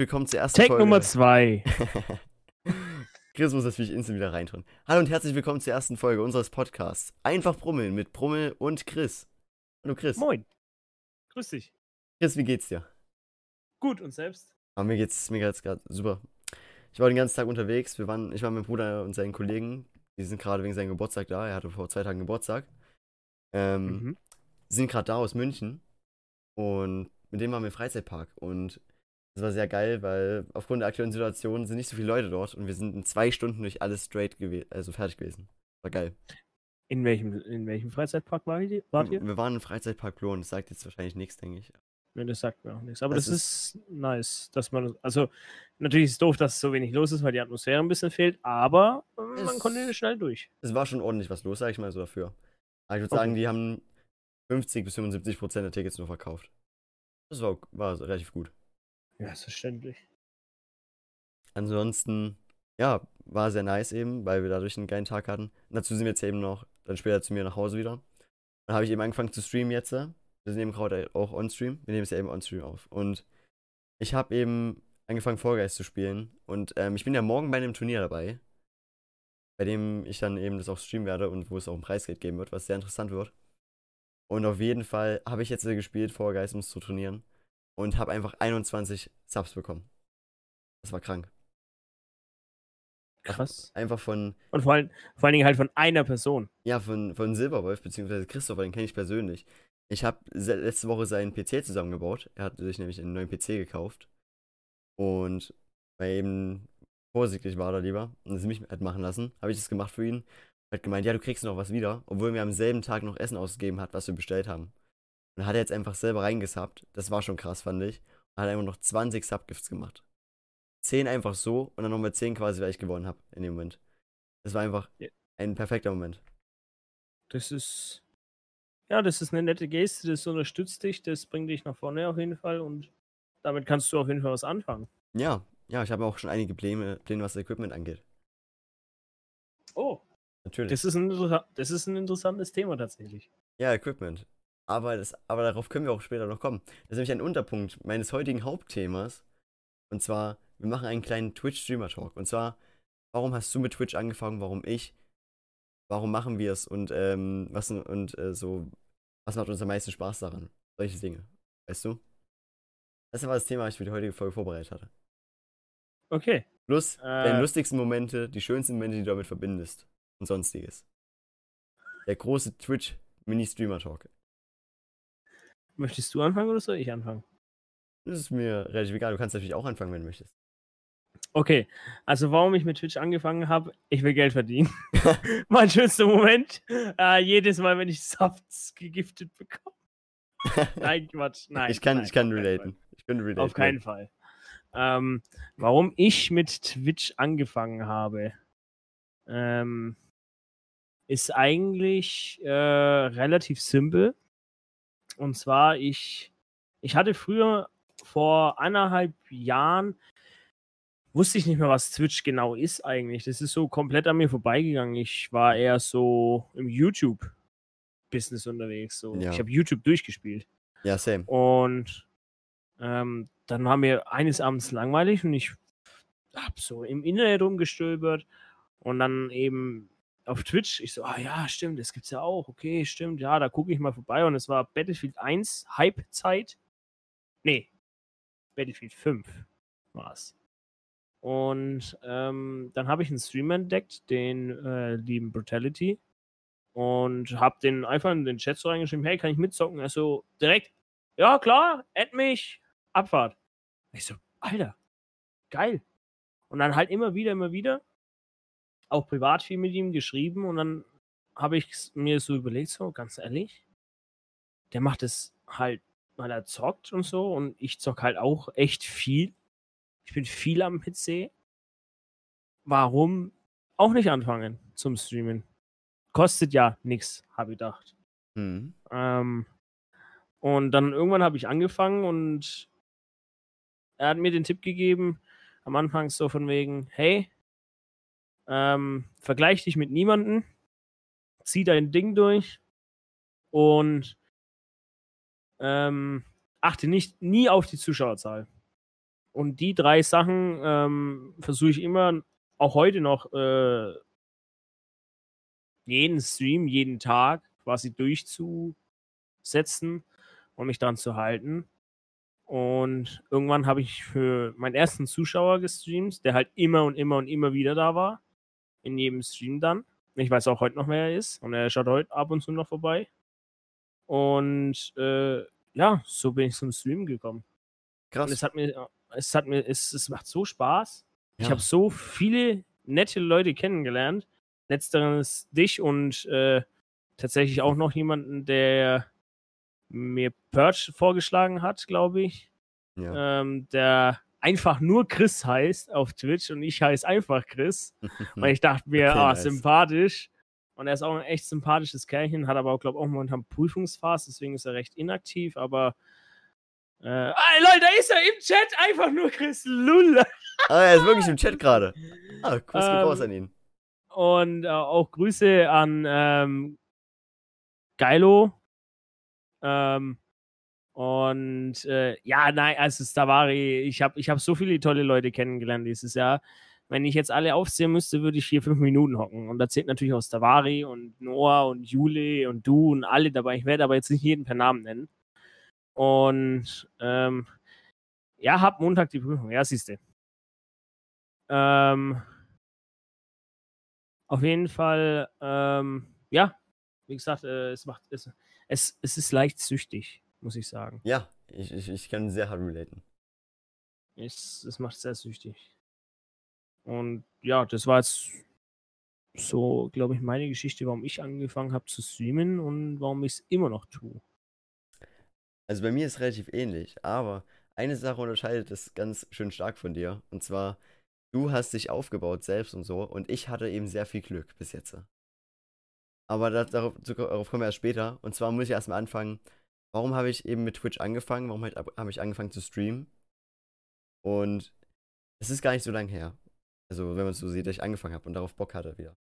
Willkommen zur ersten Take Folge. Nummer zwei. Chris muss natürlich instant wieder reintun. Hallo und herzlich willkommen zur ersten Folge unseres Podcasts. Einfach Brummeln mit Brummel und Chris. Hallo Chris. Moin. Grüß dich. Chris, wie geht's dir? Gut, und selbst? Ah, mir geht's mir geht's gerade super. Ich war den ganzen Tag unterwegs. Wir waren, ich war mit meinem Bruder und seinen Kollegen. Die sind gerade wegen seinem Geburtstag da. Er hatte vor zwei Tagen Geburtstag. Ähm, Mhm. sind gerade da aus München. Und mit dem waren wir im Freizeitpark. Und das war sehr geil, weil aufgrund der aktuellen Situation sind nicht so viele Leute dort. Und wir sind in zwei Stunden durch alles straight gewesen, also fertig gewesen. War geil. In welchem, in welchem Freizeitpark war ihr? Wart ihr? Wir waren im Freizeitpark Lohn. Das sagt jetzt wahrscheinlich nichts, denke ich. Ne, das sagt mir auch nichts. Aber Das das, ist, nice, dass man. Also, natürlich ist es doof, dass so wenig los ist, weil die Atmosphäre ein bisschen fehlt, aber äh, man konnte schnell durch. Es war schon ordentlich was los, sag ich mal so dafür. Aber ich würde Okay. sagen, die haben 50 bis 75 Prozent der Tickets nur verkauft. Das war, war relativ gut. Ja, selbstverständlich. Ansonsten, ja, war sehr nice eben, weil wir dadurch einen geilen Tag hatten. Und dazu sind wir jetzt eben noch dann später zu mir nach Hause wieder. Dann habe ich eben angefangen zu streamen jetzt. Wir sind eben gerade auch on-stream. Wir nehmen es ja eben on-stream auf. Und ich habe eben angefangen, Fall Guys zu spielen. Und ähm, ich bin ja morgen bei einem Turnier dabei, bei dem ich dann eben das auch streamen werde und wo es auch ein Preisgeld geben wird, was sehr interessant wird. Und auf jeden Fall habe ich jetzt äh, gespielt, Fall Guys, um es zu trainieren. Und habe einfach 21 Subs bekommen. Das war krank. Krass. Einfach von, Und vor allen, vor allen Dingen halt von einer Person. ja, von, von Silberwolf, beziehungsweise Christopher, den kenne ich persönlich. Ich habe letzte Woche seinen PC zusammengebaut. Er hat sich nämlich einen neuen PC gekauft. Und weil er eben vorsichtig war da lieber und es mich hat machen lassen, habe ich das gemacht für ihn. Hat gemeint, ja, du kriegst noch was wieder, obwohl er mir am selben Tag noch Essen ausgegeben hat, was wir bestellt haben. Und hat er jetzt einfach selber reingesubbt. Das war schon krass, fand ich. Und hat einfach noch 20 Subgifts gemacht. 10 einfach so und dann nochmal 10 quasi, weil ich gewonnen habe in dem Moment. Das war einfach ein perfekter Moment. Das ist. Ja, das ist eine nette Geste, das unterstützt dich, das bringt dich nach vorne auf jeden Fall und damit kannst du auf jeden Fall was anfangen. Ja, ja, ich habe auch schon einige Pläne, Pläne, was das Equipment angeht. Oh, Natürlich. das ist ein, das ist ein interessantes Thema tatsächlich. ja, Equipment. Aber, das, aber darauf können wir auch später noch kommen. Das ist nämlich ein Unterpunkt meines heutigen Hauptthemas. Und zwar, wir machen einen kleinen Twitch-Streamer-Talk. Und zwar, warum hast du mit Twitch angefangen, warum ich? Warum machen wir es? Und, ähm, was, und äh, so, was macht uns am meisten Spaß daran? Solche Dinge. Weißt du? Das war das Thema, was ich für die heutige Folge vorbereitet hatte. Okay. Plus deine Äh. lustigsten Momente, die schönsten Momente, die du damit verbindest. Und sonstiges. Der große Twitch Mini-Streamer-Talk. Möchtest du anfangen oder soll ich anfangen? Das ist mir relativ egal. Du kannst natürlich auch anfangen, wenn du möchtest. Okay, also warum ich mit Twitch angefangen habe, ich will Geld verdienen. mein schönster Moment, äh, jedes Mal, wenn ich Softs gegiftet bekomme. Nein, Quatsch, nein. ich kann, nein, ich kann relaten. Ich bin relaten. Auf keinen Fall. Ähm, warum ich mit Twitch angefangen habe, ähm, ist eigentlich äh, relativ simpel. Und zwar, ich, ich hatte früher vor eineinhalb Jahren, wusste ich nicht mehr, was Twitch genau ist eigentlich. Das ist so komplett an mir vorbeigegangen. Ich war eher so im YouTube-Business unterwegs. So. Ja. Ich habe YouTube durchgespielt. Ja, same. Und ähm, dann war mir eines Abends langweilig und ich hab so im Internet rumgestöbert und dann eben auf Twitch, ich so, ah ja, stimmt, das gibt's ja auch, okay, stimmt, ja, da gucke ich mal vorbei und es war Battlefield 1 Hype-Zeit. Nee, Battlefield 5 war's. Und ähm, dann habe ich einen Streamer entdeckt, den äh, lieben Brutality. Und habe den einfach in den Chat so reingeschrieben, hey, kann ich mitzocken? Er so, direkt, ja klar, add mich, Abfahrt. Ich so, Alter, geil. Und dann halt immer wieder, immer wieder, auch privat viel mit ihm geschrieben und dann habe ich mir so überlegt, so ganz ehrlich, der macht es halt, weil er zockt und so und ich zock halt auch echt viel. Ich bin viel am PC. Warum auch nicht anfangen zum Streamen? Kostet ja nichts, habe ich gedacht. Hm. Ähm, und dann irgendwann habe ich angefangen und er hat mir den Tipp gegeben, am Anfang so von wegen, hey, ähm, vergleich dich mit niemanden, zieh dein Ding durch und ähm, achte nicht nie auf die Zuschauerzahl. und die drei Sachen ähm, versuche ich immer, auch heute noch, äh, jeden Stream, jeden Tag quasi durchzusetzen und mich dran zu halten. Und irgendwann habe ich für meinen ersten Zuschauer gestreamt, der halt immer und immer und immer wieder da war. In jedem Stream dann. Ich weiß auch heute noch, wer er ist. Und er schaut heute ab und zu noch vorbei. Und äh, ja, so bin ich zum Stream gekommen. Krass. Und es hat mir, es hat mir, es, es macht so Spaß. Ja. Ich habe so viele nette Leute kennengelernt. Letzteres dich und äh, tatsächlich auch noch jemanden, der mir Purge vorgeschlagen hat, glaube ich. Ja. Ähm, der einfach nur Chris heißt auf Twitch und ich heiße einfach Chris. weil ich dachte mir, okay, ah, nice. sympathisch. Und er ist auch ein echt sympathisches Kerlchen, hat aber auch, glaube ich, auch momentan Prüfungsphase, deswegen ist er recht inaktiv, aber. Äh, ah, Leute, da ist er im Chat, einfach nur Chris Lull. ah, er ist wirklich im Chat gerade. Ah, Kuss ähm, raus an ihn. Und äh, auch Grüße an ähm, Geilo, ähm, und äh, ja, nein, also Stavari, ich habe ich hab so viele tolle Leute kennengelernt dieses Jahr. Wenn ich jetzt alle aufzählen müsste, würde ich hier fünf Minuten hocken. Und da zählt natürlich auch Stavari und Noah und Jule und du und alle dabei. Ich werde aber jetzt nicht jeden per Namen nennen. Und ähm, ja, hab Montag die Prüfung. Ja, siehst du. Ähm, auf jeden Fall, ähm, ja, wie gesagt, äh, es macht es, es, es ist leicht süchtig, muss ich sagen. Ja, ich, ich, ich kann sehr hart relaten. Es, es macht sehr süchtig. Und ja, das war jetzt so, glaube ich, meine Geschichte, warum ich angefangen habe zu streamen und warum ich es immer noch tue. Also bei mir ist es relativ ähnlich, aber eine Sache unterscheidet es ganz schön stark von dir. Und zwar, du hast dich aufgebaut selbst und so und ich hatte eben sehr viel Glück bis jetzt. Aber das, darauf, darauf, kommen wir erst später. Und zwar muss ich erstmal anfangen, warum habe ich eben mit Twitch angefangen? Warum halt, habe ich angefangen zu streamen? Und es ist gar nicht so lange her. Also, wenn man es so sieht, dass ich angefangen habe und darauf Bock hatte wieder.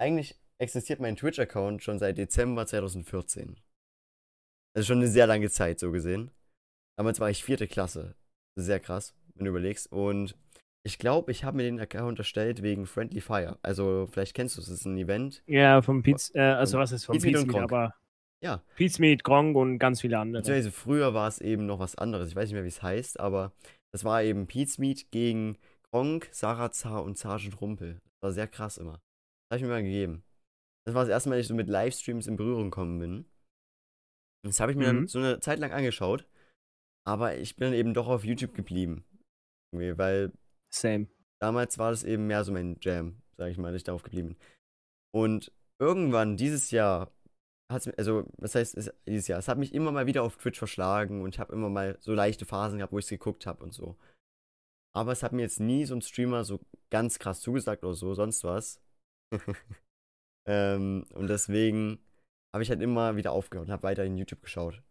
Eigentlich existiert mein Twitch-Account schon seit Dezember 2014. Also schon eine sehr lange Zeit, so gesehen. Damals war ich vierte Klasse. Sehr krass, wenn du überlegst. Und ich glaube, ich habe mir den Account erstellt wegen Friendly Fire. Also, vielleicht kennst du es, es ist ein Event. Ja, vom Pizza, äh, also was ist vom Pizza Meet, aber ja. Pizza Meet, Gronk und ganz viele andere. Beziehungsweise früher war es eben noch was anderes. Ich weiß nicht mehr, wie es heißt, aber das war eben Pizza Meet gegen Gronk, Sarah Zar und Sergeant Rumpel. Das war sehr krass immer. Das habe ich mir mal gegeben. Das war das erste Mal, dass ich so mit Livestreams in Berührung gekommen bin. Das habe ich mir mhm. dann so eine Zeit lang angeschaut. Aber ich bin dann eben doch auf YouTube geblieben. Irgendwie, weil Same. Damals war das eben mehr so mein Jam, sag ich mal, dass ich darauf geblieben bin. Und irgendwann dieses Jahr hat es also was heißt es, dieses Jahr, es hat mich immer mal wieder auf Twitch verschlagen und ich habe immer mal so leichte Phasen gehabt, wo ich es geguckt habe und so. Aber es hat mir jetzt nie so ein Streamer so ganz krass zugesagt oder so, sonst was. ähm, und deswegen habe ich halt immer wieder aufgehört und habe weiterhin YouTube geschaut.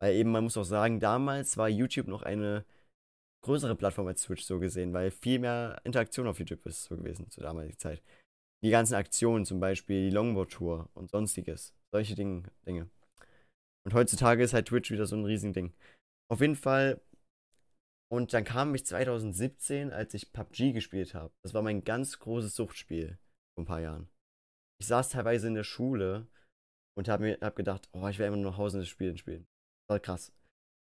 Weil eben, man muss auch sagen, damals war YouTube noch eine größere Plattform als Twitch so gesehen, weil viel mehr Interaktion auf YouTube ist so gewesen zur damaligen Zeit. Die ganzen Aktionen, zum Beispiel die Longboard-Tour und sonstiges. Solche Ding, Dinge. Und heutzutage ist halt Twitch wieder so ein Riesending. Auf jeden Fall. Und dann kam ich 2017, als ich PUBG gespielt habe. Das war mein ganz großes Suchtspiel vor ein paar Jahren. Ich saß teilweise in der Schule und habe mir hab gedacht, oh, ich werde immer nur nach Hause das Spiel spielen. Das war krass.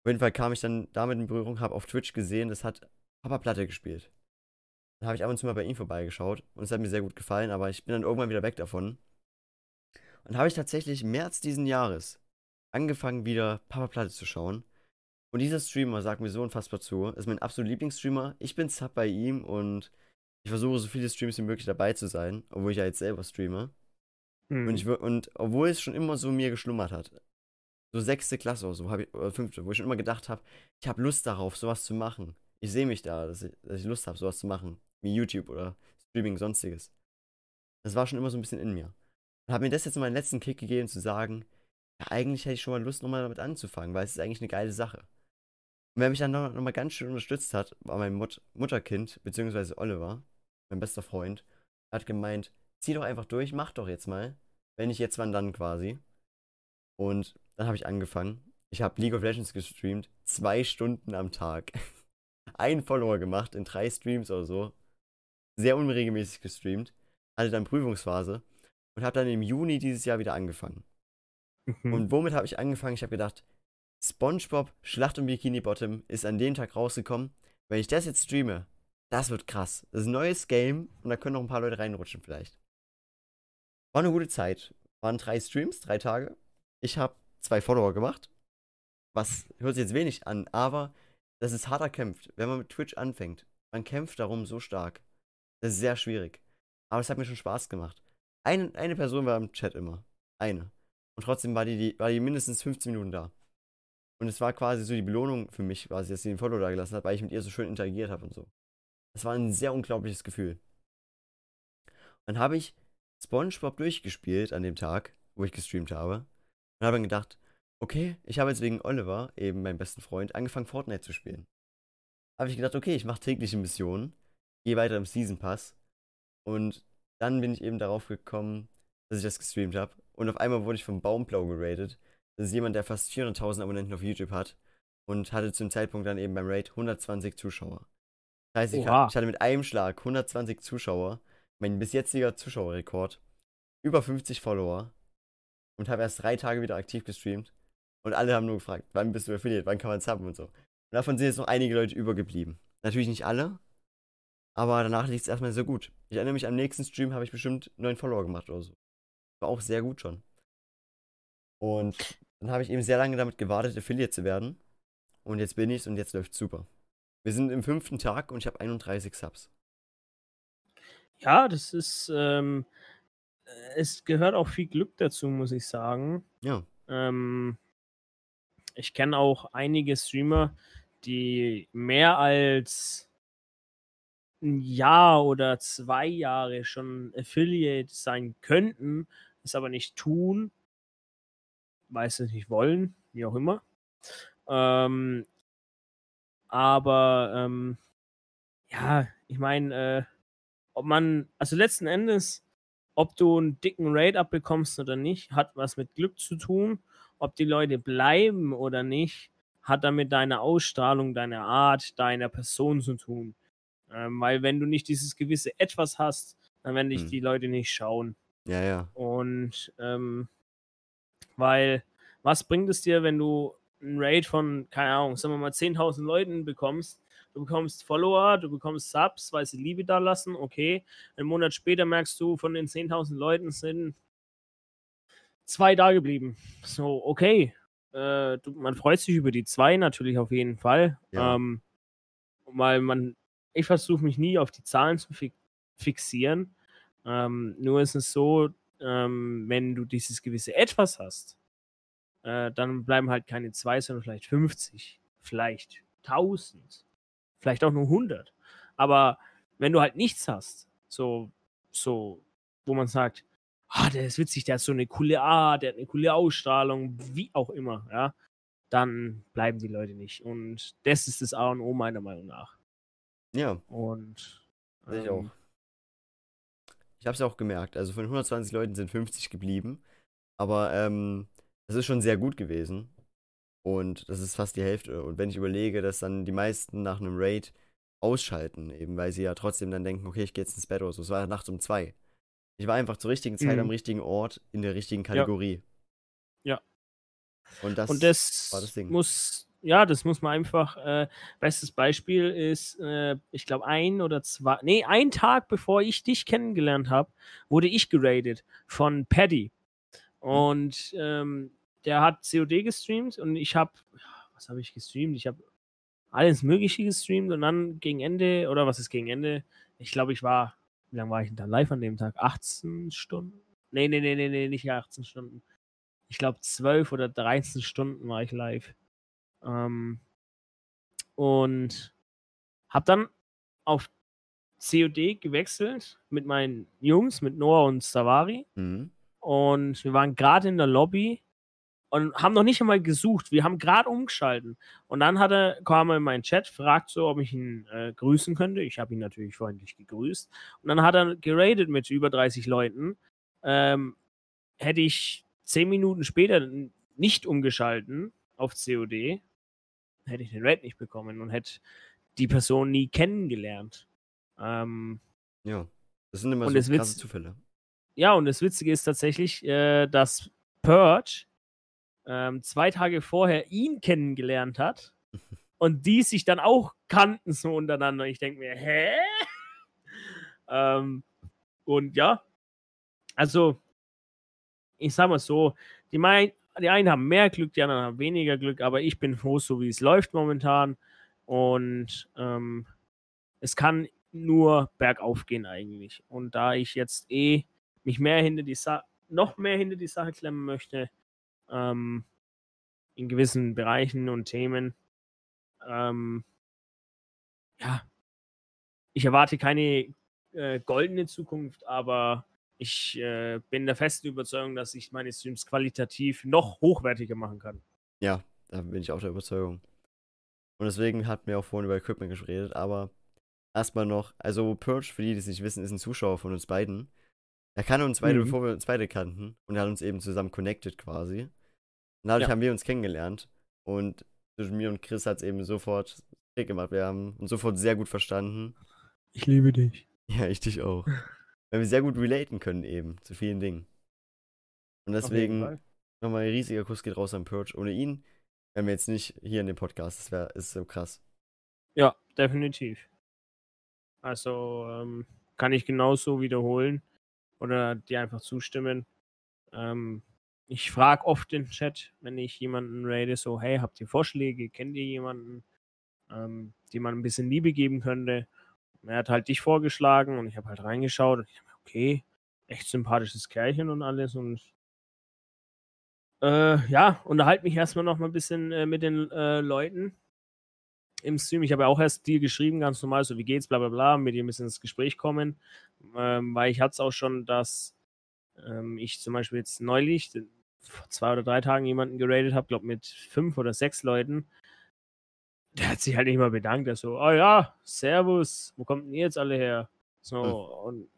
Auf jeden Fall kam ich dann damit in Berührung, habe auf Twitch gesehen, das hat Papa Platte gespielt. Dann habe ich ab und zu mal bei ihm vorbeigeschaut und es hat mir sehr gut gefallen, aber ich bin dann irgendwann wieder weg davon. Und habe ich tatsächlich im März diesen Jahres angefangen, wieder Papa Platte zu schauen. Und dieser Streamer sagt mir so unfassbar zu. Ist mein absoluter Lieblingsstreamer. Ich bin Sub bei ihm und ich versuche so viele Streams wie möglich dabei zu sein, obwohl ich ja jetzt selber streame. Mhm. Und, ich, und obwohl es schon immer so mir geschlummert hat so sechste Klasse oder so, ich, oder fünfte, wo ich schon immer gedacht habe, ich habe Lust darauf, sowas zu machen. Ich sehe mich da, dass ich, dass ich Lust habe, sowas zu machen. Wie YouTube oder Streaming, sonstiges. Das war schon immer so ein bisschen in mir. Und habe mir das jetzt mal den letzten Kick gegeben, zu sagen, ja, eigentlich hätte ich schon mal Lust, nochmal damit anzufangen, weil es ist eigentlich eine geile Sache. Und wer mich dann nochmal noch ganz schön unterstützt hat, war mein Mut Mutterkind, beziehungsweise Oliver, mein bester Freund. Hat gemeint, zieh doch einfach durch, mach doch jetzt mal. Wenn nicht jetzt, wann dann quasi. Und dann habe ich angefangen. Ich habe League of Legends gestreamt, zwei Stunden am Tag. einen Follower gemacht in drei Streams oder so. Sehr unregelmäßig gestreamt. Hatte dann Prüfungsphase und habe dann im Juni dieses Jahr wieder angefangen. Mhm. Und womit habe ich angefangen? Ich habe gedacht, SpongeBob Schlacht um Bikini Bottom ist an dem Tag rausgekommen. Wenn ich das jetzt streame, das wird krass. Das ist ein neues Game und da können noch ein paar Leute reinrutschen vielleicht. War eine gute Zeit. Waren drei Streams, drei Tage. Ich habe zwei Follower gemacht. Was hört sich jetzt wenig an, aber das ist harter kämpft. Wenn man mit Twitch anfängt, man kämpft darum so stark. Das ist sehr schwierig. Aber es hat mir schon Spaß gemacht. Eine, eine Person war im Chat immer. Eine. Und trotzdem war die, die, war die mindestens 15 Minuten da. Und es war quasi so die Belohnung für mich, quasi, dass sie den Follow da gelassen hat, weil ich mit ihr so schön interagiert habe und so. Das war ein sehr unglaubliches Gefühl. Dann habe ich SpongeBob durchgespielt an dem Tag, wo ich gestreamt habe. Und habe dann gedacht, okay, ich habe jetzt wegen Oliver, eben meinem besten Freund, angefangen Fortnite zu spielen. Habe ich gedacht, okay, ich mache tägliche Missionen, gehe weiter im Season Pass. Und dann bin ich eben darauf gekommen, dass ich das gestreamt habe. Und auf einmal wurde ich vom Baumplau geratet. Das ist jemand, der fast 400.000 Abonnenten auf YouTube hat. Und hatte zum Zeitpunkt dann eben beim Raid 120 Zuschauer. Das heißt, ich, Oha. ich hatte mit einem Schlag 120 Zuschauer, mein bis jetziger Zuschauerrekord, über 50 Follower und habe erst drei Tage wieder aktiv gestreamt. Und alle haben nur gefragt, wann bist du affiliate, wann kann man subben und so. Und davon sind jetzt noch einige Leute übergeblieben. Natürlich nicht alle, aber danach liegt es erstmal sehr gut. Ich erinnere mich, am nächsten Stream habe ich bestimmt neun Follower gemacht oder so. War auch sehr gut schon. Und dann habe ich eben sehr lange damit gewartet, Affiliate zu werden. Und jetzt bin ich's und jetzt läuft's super. Wir sind im fünften Tag und ich habe 31 Subs. Ja, das ist, ähm, äh, es gehört auch viel Glück dazu, muss ich sagen. Ja. Ähm, ich kenne auch einige Streamer, die mehr als ein Jahr oder zwei Jahre schon Affiliate sein könnten, es aber nicht tun, weil es nicht wollen, wie auch immer. Ähm, aber ähm, ja, ich meine, äh, ob man, also letzten Endes, ob du einen dicken Raid abbekommst oder nicht, hat was mit Glück zu tun. Ob die Leute bleiben oder nicht, hat damit deine Ausstrahlung, deine Art, deiner Person zu tun. Ähm, weil wenn du nicht dieses gewisse Etwas hast, dann werden dich Hm. die Leute nicht schauen. Ja, ja. Und ähm, weil, was bringt es dir, wenn du einen Raid von, keine Ahnung, sagen wir mal 10.000 Leuten bekommst? Du bekommst Follower, du bekommst Subs, weil sie Liebe da lassen, okay. Einen Monat später merkst du, von den 10.000 Leuten sind zwei da geblieben. So, okay. Äh, du, man freut sich über die zwei natürlich auf jeden Fall. Ja. Ähm, weil man, ich versuche mich nie auf die Zahlen zu fi fixieren. Ähm, nur ist es so, ähm, wenn du dieses gewisse Etwas hast, äh, dann bleiben halt keine zwei, sondern vielleicht 50, vielleicht 1000, vielleicht auch nur 100. Aber wenn du halt nichts hast, so, so, wo man sagt, ah, der ist witzig, der hat so eine coole Art, der hat eine coole Ausstrahlung, wie auch immer, ja, dann bleiben die Leute nicht. Und das ist das A und O meiner Meinung nach. Ja, Und sehe ich ähm, auch. Ich habe es ja auch gemerkt. Also von 120 Leuten sind 50 geblieben. Aber ähm, das ist schon sehr gut gewesen. Und das ist fast die Hälfte. Und wenn ich überlege, dass dann die meisten nach einem Raid ausschalten, eben weil sie ja trotzdem dann denken, okay, ich gehe jetzt ins Bett oder so. Es war nachts um zwei. Ich war einfach zur richtigen Zeit Mhm. am richtigen Ort in der richtigen Kategorie. Ja. Und das, und das, war das Ding. muss, ja, das muss man einfach, äh, bestes Beispiel ist, äh, ich glaube, ein oder zwei, nee, ein Tag bevor ich dich kennengelernt habe, wurde ich geradet von Paddy. Und ähm, der hat COD gestreamt und ich habe, was habe ich gestreamt? Ich habe alles Mögliche gestreamt und dann gegen Ende, oder was ist gegen Ende? Ich glaube, ich war, wie lange war ich denn da live an dem Tag? 18 Stunden? Nee, nee, nee, nee, nee, nicht 18 Stunden. Ich glaube, 12 oder 13 Stunden war ich live. Ähm, und habe dann auf COD gewechselt mit meinen Jungs, mit Noah und Savari. Mhm. Und wir waren gerade in der Lobby und haben noch nicht einmal gesucht. Wir haben gerade umgeschalten. Und dann hat er, kam er in meinen Chat, fragt so, ob ich ihn äh, grüßen könnte. Ich habe ihn natürlich freundlich gegrüßt. Und dann hat er geradet mit über 30 Leuten. Ähm, hätte ich 10 Minuten später nicht umgeschalten auf COD, hätte ich den Raid nicht bekommen und hätte die Person nie kennengelernt. Ähm, Ja. Das sind immer Und so krasse Witz- Zufälle. ja, und das Witzige ist tatsächlich, äh, dass Purge ähm, zwei Tage vorher ihn kennengelernt hat und die sich dann auch kannten so untereinander. Ich denke mir, hä? ähm, und ja, also, ich sag mal so, die, mein, die einen haben mehr Glück, die anderen haben weniger Glück, aber ich bin froh, so wie es läuft momentan. Und ähm, es kann nur bergauf gehen eigentlich. Und da ich jetzt eh mich mehr hinter die Sa noch mehr hinter die Sache klemmen möchte, ähm, in gewissen Bereichen und Themen, ähm, ja, ich erwarte keine äh, goldene Zukunft, aber ich äh, bin der festen Überzeugung, dass ich meine Streams qualitativ noch hochwertiger machen kann. Ja, da bin ich auch der Überzeugung. Und deswegen hatten wir auch vorhin über Equipment geredet, aber erstmal noch, also Purge, für die, die es nicht wissen, ist ein Zuschauer von uns beiden. Er kannte uns beide, Mhm. bevor wir uns beide kannten und er hat uns eben zusammen connected quasi. Und dadurch Ja. haben wir uns kennengelernt und zwischen mir und Chris hat es eben sofort Klick gemacht. Wir haben uns sofort sehr gut verstanden. Ich liebe dich. Ja, ich dich auch. Weil wir sehr gut relaten können eben zu vielen Dingen. Und deswegen nochmal ein riesiger Kuss geht raus an Purge. Ohne ihn wären wir jetzt nicht hier in dem Podcast. Das wäre ist so krass. Ja, definitiv. Also ähm, kann ich genauso wiederholen oder dir einfach zustimmen. Ähm, ich frage oft den Chat, wenn ich jemanden rate, so, hey, habt ihr Vorschläge? Kennt ihr jemanden, ähm, dem man ein bisschen Liebe geben könnte? Er hat halt dich vorgeschlagen und ich habe halt reingeschaut und ich dachte, okay, echt sympathisches Kerlchen und alles und äh, ja, unterhalte mich erstmal noch mal ein bisschen äh, mit den äh, Leuten im Stream. Ich habe ja auch erst dir geschrieben, ganz normal, so wie geht's, bla bla bla, mit dir ein bisschen ins Gespräch kommen. Ähm, weil ich hatte es auch schon, dass ähm, ich zum Beispiel jetzt neulich, vor zwei oder drei Tagen jemanden geradet habe, glaube mit fünf oder sechs Leuten. Der hat sich halt nicht mal bedankt. Der so, oh ja, Servus, wo kommt denn ihr jetzt alle her? So, und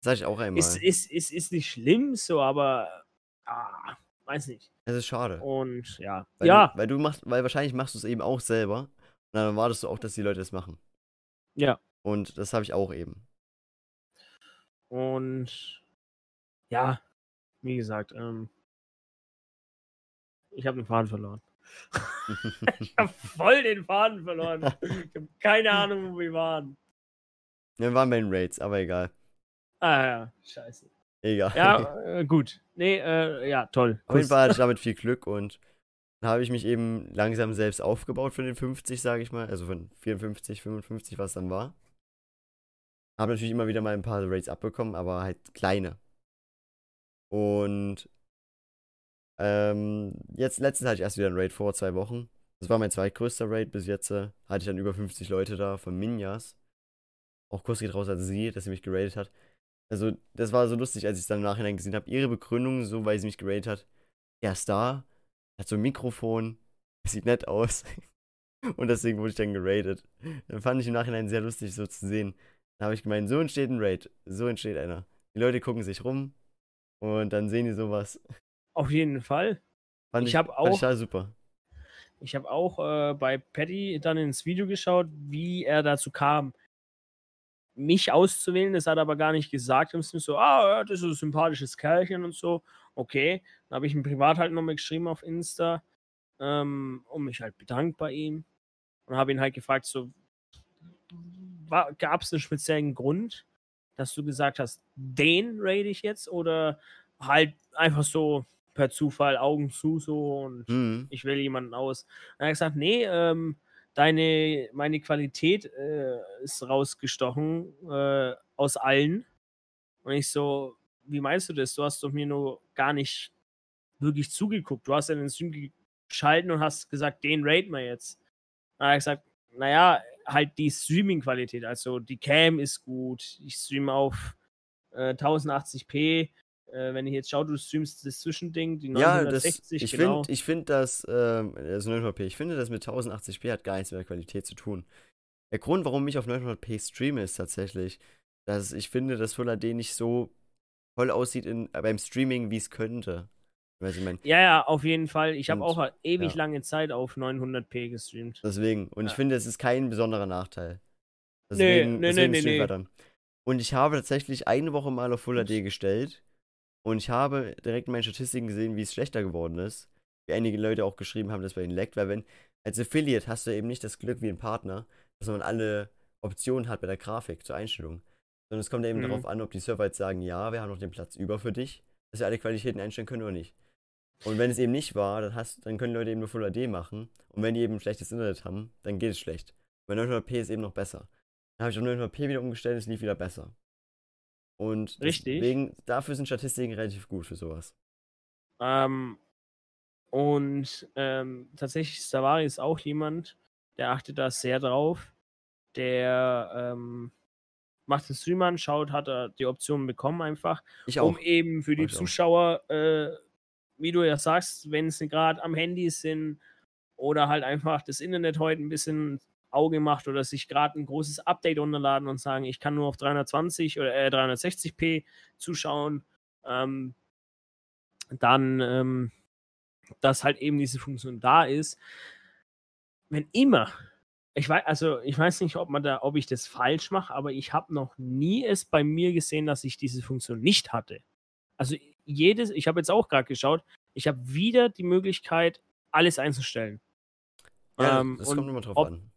Das sag ich auch einmal. ist, ist, ist, ist nicht schlimm, so, aber ah, weiß nicht. Es ist schade. Und ja, Weil ja, Du, weil du machst, weil wahrscheinlich machst du es eben auch selber. Und dann erwartest du auch, dass die Leute das machen. ja. Und das habe ich auch eben. Und ja, wie gesagt, ähm, ich habe den Faden verloren. Ich habe voll den Faden verloren. Ich habe keine Ahnung, wo wir waren. wir waren bei den Raids, aber egal. Ah ja, scheiße. Egal. Ja, äh, gut. Nee, äh, ja, toll. Auf jeden. Fall hatte ich damit viel Glück und dann habe ich mich eben langsam selbst aufgebaut von den 50, sage ich mal. Also von 54, 55, was dann war. Habe natürlich immer wieder mal ein paar Raids abbekommen, aber halt kleine. Und ähm, jetzt letztens hatte ich erst wieder ein Raid vor zwei Wochen. Das war mein zweitgrößter Raid bis jetzt. äh, Hatte ich dann über 50 Leute da von Minjas. Auch Kuss geht raus an sie, dass sie mich geradet hat. Also, das war so lustig, als ich es dann im Nachhinein gesehen habe. Ihre Begründung, so weil sie mich geradet hat. Er ist da, hat so ein Mikrofon, sieht nett aus. Und deswegen wurde ich dann geradet. Dann fand ich im Nachhinein sehr lustig, so zu sehen. Dann habe ich gemeint, so entsteht ein Raid. So entsteht einer. Die Leute gucken sich rum und dann sehen die sowas. Auf jeden Fall. Fand Ich ich, hab fand auch- ich total super. Ich habe auch äh, bei Patty dann ins Video geschaut, wie er dazu kam, mich auszuwählen. Das hat er aber gar nicht gesagt. Im Sinne so, ah, das ist ein sympathisches Kerlchen und so. Okay. Dann habe ich ihm privat halt nochmal geschrieben auf Insta ähm, und mich halt bedankt bei ihm. Und habe ihn halt gefragt, so, gab es einen speziellen Grund, dass du gesagt hast, den rate ich jetzt oder halt einfach so per Zufall Augen zu so und Mhm. ich wähle jemanden aus. Dann hat er gesagt, nee, ähm, deine, meine Qualität äh, ist rausgestochen äh, aus allen. Und ich so, wie meinst du das? Du hast doch mir nur gar nicht wirklich zugeguckt. Du hast ja den Stream geschalten und hast gesagt, den rate wir jetzt. Dann hat er gesagt, naja, halt die Streaming-Qualität. Also die Cam ist gut. Ich streame auf äh, 1080p. Äh, wenn ich jetzt schaue, du streamst das Zwischending, die Ja, das, 960, ich genau. finde, ich find das, ähm, also 900p, ich finde das mit 1080p hat gar nichts mit der Qualität zu tun. Der Grund, warum ich auf 900p streame, ist tatsächlich, dass ich finde, dass Full HD nicht so toll aussieht in, äh, beim Streaming, wie es könnte. Ich mein, Ja, ja, auf jeden Fall. Ich habe auch ewig ja. lange Zeit auf 900p gestreamt. deswegen. Und ich Ja. finde, es ist kein besonderer Nachteil. Nee, Deswegen, nee, nee, deswegen nee, ich nee. weiter. Und ich habe tatsächlich eine Woche mal auf Full. HD gestellt. Und ich habe direkt in meinen Statistiken gesehen, wie es schlechter geworden ist. Wie einige Leute auch geschrieben haben, dass bei ihnen leckt. Weil wenn, als Affiliate hast du eben nicht das Glück wie ein Partner, dass man alle Optionen hat bei der Grafik zur Einstellung. Sondern es kommt eben Mhm. darauf an, ob die Server jetzt sagen, ja, wir haben noch den Platz über für dich, dass wir alle Qualitäten einstellen können oder nicht. Und wenn es eben nicht war, dann, hast, dann können Leute eben nur Full HD machen. Und wenn die eben schlechtes Internet haben, dann geht es schlecht. Bei 900p ist eben noch besser. Dann habe ich auf 900p wieder umgestellt, es lief wieder besser. Und Richtig. deswegen, dafür sind Statistiken relativ gut für sowas. Ähm, und ähm, tatsächlich, Savari ist auch jemand, der achtet da sehr drauf. Der ähm, macht den Stream an, schaut, hat er die Optionen bekommen einfach, Ich auch. um eben für die ich. Zuschauer, äh, wie du ja sagst, wenn sie gerade am Handy sind oder halt einfach das Internet heute ein bisschen Auge macht oder sich gerade ein großes Update runterladen und sagen, ich kann nur auf 320 oder äh, 360p zuschauen, ähm, dann, ähm, dass halt eben diese Funktion da ist. Wenn immer, ich weiß, also ich weiß nicht, ob man da, ob ich das falsch mache, aber ich habe noch nie es bei mir gesehen, dass ich diese Funktion nicht hatte. Also jedes, ich habe jetzt auch gerade geschaut, ich habe wieder die Möglichkeit, alles einzustellen. Ja, Ähm, das kommt immer drauf ob- an.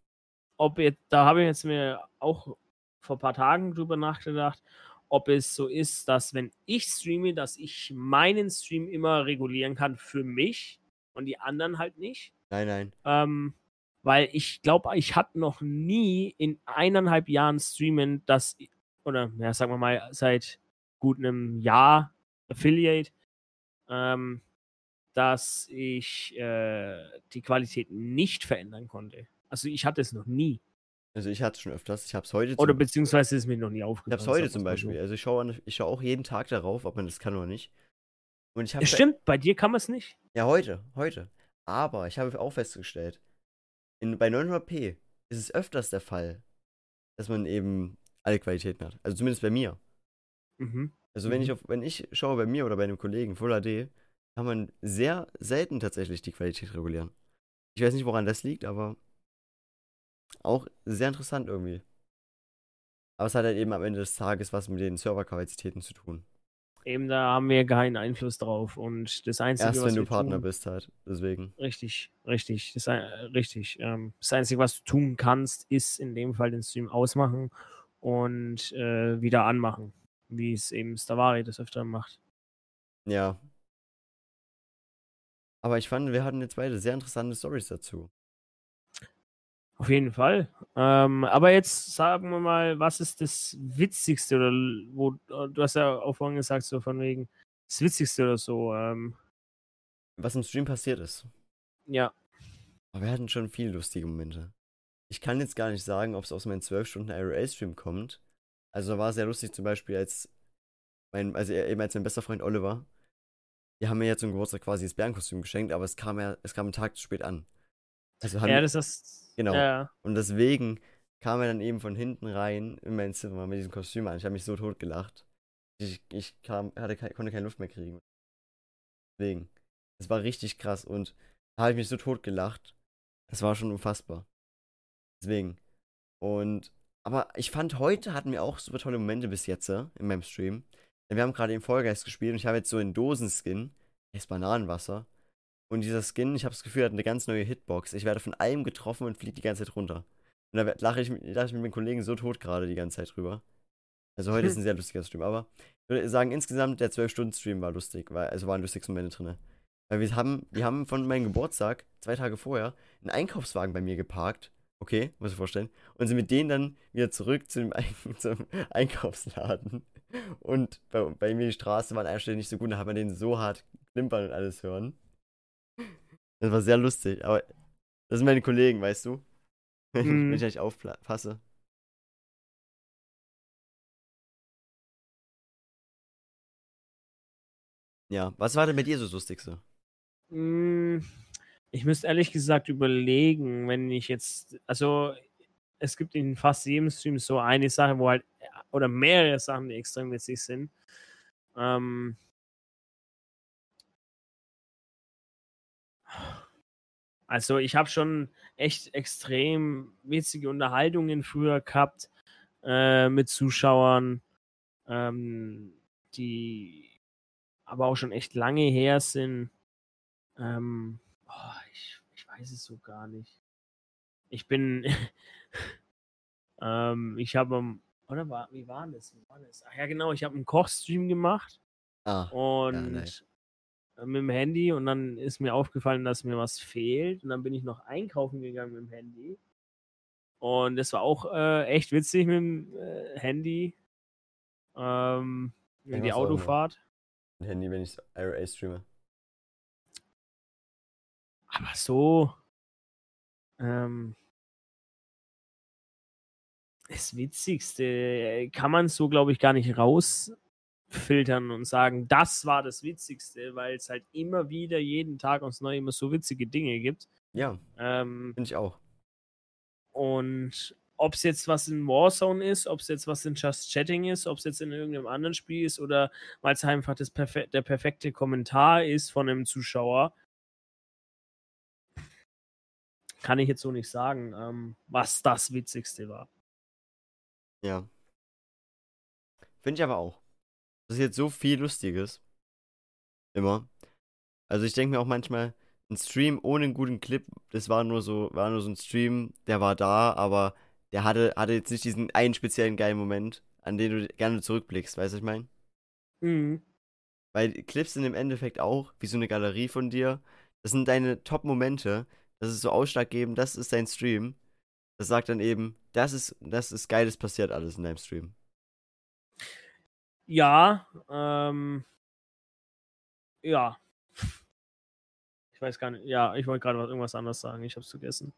Ob jetzt, da habe ich jetzt mir auch vor ein paar Tagen drüber nachgedacht, ob es so ist, dass wenn ich streame, dass ich meinen Stream immer regulieren kann für mich und die anderen halt nicht. Nein, nein. Ähm, weil ich glaube, ich hatte noch nie in eineinhalb Jahren Streamen, dass, oder ja, sagen wir mal, seit gut einem Jahr Affiliate, ähm, dass ich äh, die Qualität nicht verändern konnte. Also ich hatte es noch nie. Also ich hatte es schon öfters. Ich habe es heute Oder beziehungsweise ist mir noch nie ich aufgefallen. hab's heute zum. Beispiel. Also ich schaue ich schaue auch jeden Tag darauf, ob man das kann oder nicht. Und ich habe Es stimmt, bei dir kann man es nicht. Ja, heute, heute. Aber ich habe auch festgestellt, in, bei 900p ist es öfters der Fall, dass man eben alle Qualitäten hat. Also zumindest bei mir. Mhm. Also wenn ich Mhm. auf, wenn ich schaue bei mir oder bei einem Kollegen Full HD, kann man sehr selten tatsächlich die Qualität regulieren. Ich weiß nicht, woran das liegt, aber auch sehr interessant irgendwie. Aber es hat halt eben am Ende des Tages was mit den Serverkapazitäten zu tun. Eben da haben wir keinen Einfluss drauf. Und das Einzige, Erst was wenn du Partner tun, bist halt. Deswegen. Richtig, richtig. Das, richtig. Ähm, das Einzige, was du tun kannst, ist in dem Fall den Stream ausmachen und äh, wieder anmachen. Wie es eben Stavari das öfter macht. Ja. Aber ich fand, wir hatten jetzt beide sehr interessante Stories dazu. Auf jeden Fall. Ähm, aber jetzt sagen wir mal, was ist das Witzigste oder wo du hast ja auch vorhin gesagt, so von wegen das Witzigste oder so. Ähm, Was im Stream passiert ist. ja, Aber wir hatten schon viele lustige Momente. Ich kann jetzt gar nicht sagen, ob es aus meinem 12 Stunden IRL-Stream kommt. Also war sehr lustig zum Beispiel, als mein, also eben als mein bester Freund Oliver, die haben mir ja zum Geburtstag quasi das Bärenkostüm geschenkt, aber es kam ja, es kam einen Tag zu spät an. Also ja, das ist Genau. Ja, Und deswegen kam er dann eben von hinten rein in mein Zimmer mit diesem Kostüm an. Ich habe mich so tot gelacht. Ich, ich kam, hatte, konnte keine Luft mehr kriegen. Deswegen. Das war richtig krass und da habe ich mich so tot gelacht. Das war schon unfassbar. Deswegen. Und, aber ich fand, heute hatten wir auch super tolle Momente bis jetzt äh, in meinem Stream. Denn wir haben gerade im Fall Guys gespielt und ich habe jetzt so einen Dosenskin. Ist Bananenwasser. Und dieser Skin, ich habe das Gefühl, hat eine ganz neue Hitbox. Ich werde von allem getroffen und fliege die ganze Zeit runter. Und da lache ich, mit- lache ich mit meinen Kollegen so tot gerade die ganze Zeit drüber. Also heute ist ein sehr lustiger Stream. Aber ich würde sagen, insgesamt der 12-Stunden-Stream war lustig, weil, also waren lustigste Momente drin. Weil wir haben, wir haben von meinem Geburtstag, zwei Tage vorher, einen Einkaufswagen bei mir geparkt. Okay, muss ich vorstellen. Und sind mit denen dann wieder zurück zu dem Ein zum Einkaufsladen. Und bei, bei mir die Straße war an einer Stelle nicht so gut, da hat man den so hart klimpern und alles hören. Das war sehr lustig, aber das sind meine Kollegen, weißt du? Wenn ich- Mhm. ich nicht aufpasse. Ja, was war denn mit dir so das Lustigste? Mm, Ich müsste ehrlich gesagt überlegen, wenn ich jetzt, also es gibt in fast jedem Stream so eine Sache, wo halt, oder mehrere Sachen, die extrem witzig sind. Ähm, Also ich habe schon echt extrem witzige Unterhaltungen früher gehabt äh, mit Zuschauern, ähm, die aber auch schon echt lange her sind. Ähm, oh, ich, ich weiß es so gar nicht. Ich bin, ähm, ich habe, oder war, wie war das? Wie war das? Ach ja, genau, ich habe einen Kochstream gemacht Ah, und nice. Mit dem Handy und dann ist mir aufgefallen, dass mir was fehlt und dann bin ich noch einkaufen gegangen mit dem Handy und das war auch äh, echt witzig mit dem äh, Handy, ähm, Ich die. Autofahrt. Mit Handy, wenn ich IRA streame. Aber so, ähm, das Witzigste äh, kann man so, glaube ich, gar nicht rausfiltern und sagen, das war das Witzigste, weil es halt immer wieder jeden Tag aufs Neue immer so witzige Dinge gibt. Ja, Ähm, finde ich auch. und ob es jetzt was in Warzone ist, ob es jetzt was in Just Chatting ist, ob es jetzt in irgendeinem anderen Spiel ist oder weil es einfach das perfe der perfekte Kommentar ist von einem Zuschauer, kann ich jetzt so nicht sagen, ähm, was das Witzigste war. Ja. Finde ich aber auch. Das ist jetzt so viel Lustiges. Immer. Also ich denke mir auch manchmal, ein Stream ohne einen guten Clip, das war nur so, war nur so ein Stream, der war da, aber der hatte, hatte jetzt nicht diesen einen speziellen geilen Moment, an den du gerne zurückblickst, weißt du, was ich meine? Mhm. Weil Clips sind im Endeffekt auch wie so eine Galerie von dir. Das sind deine Top-Momente. Das ist so ausschlaggebend, das ist dein Stream. Das sagt dann eben, das ist, das ist Geiles passiert alles in deinem Stream. Ja, ähm, ja. Ich weiß gar nicht. Ja, ich wollte gerade was- irgendwas anderes sagen. Ich habe es vergessen.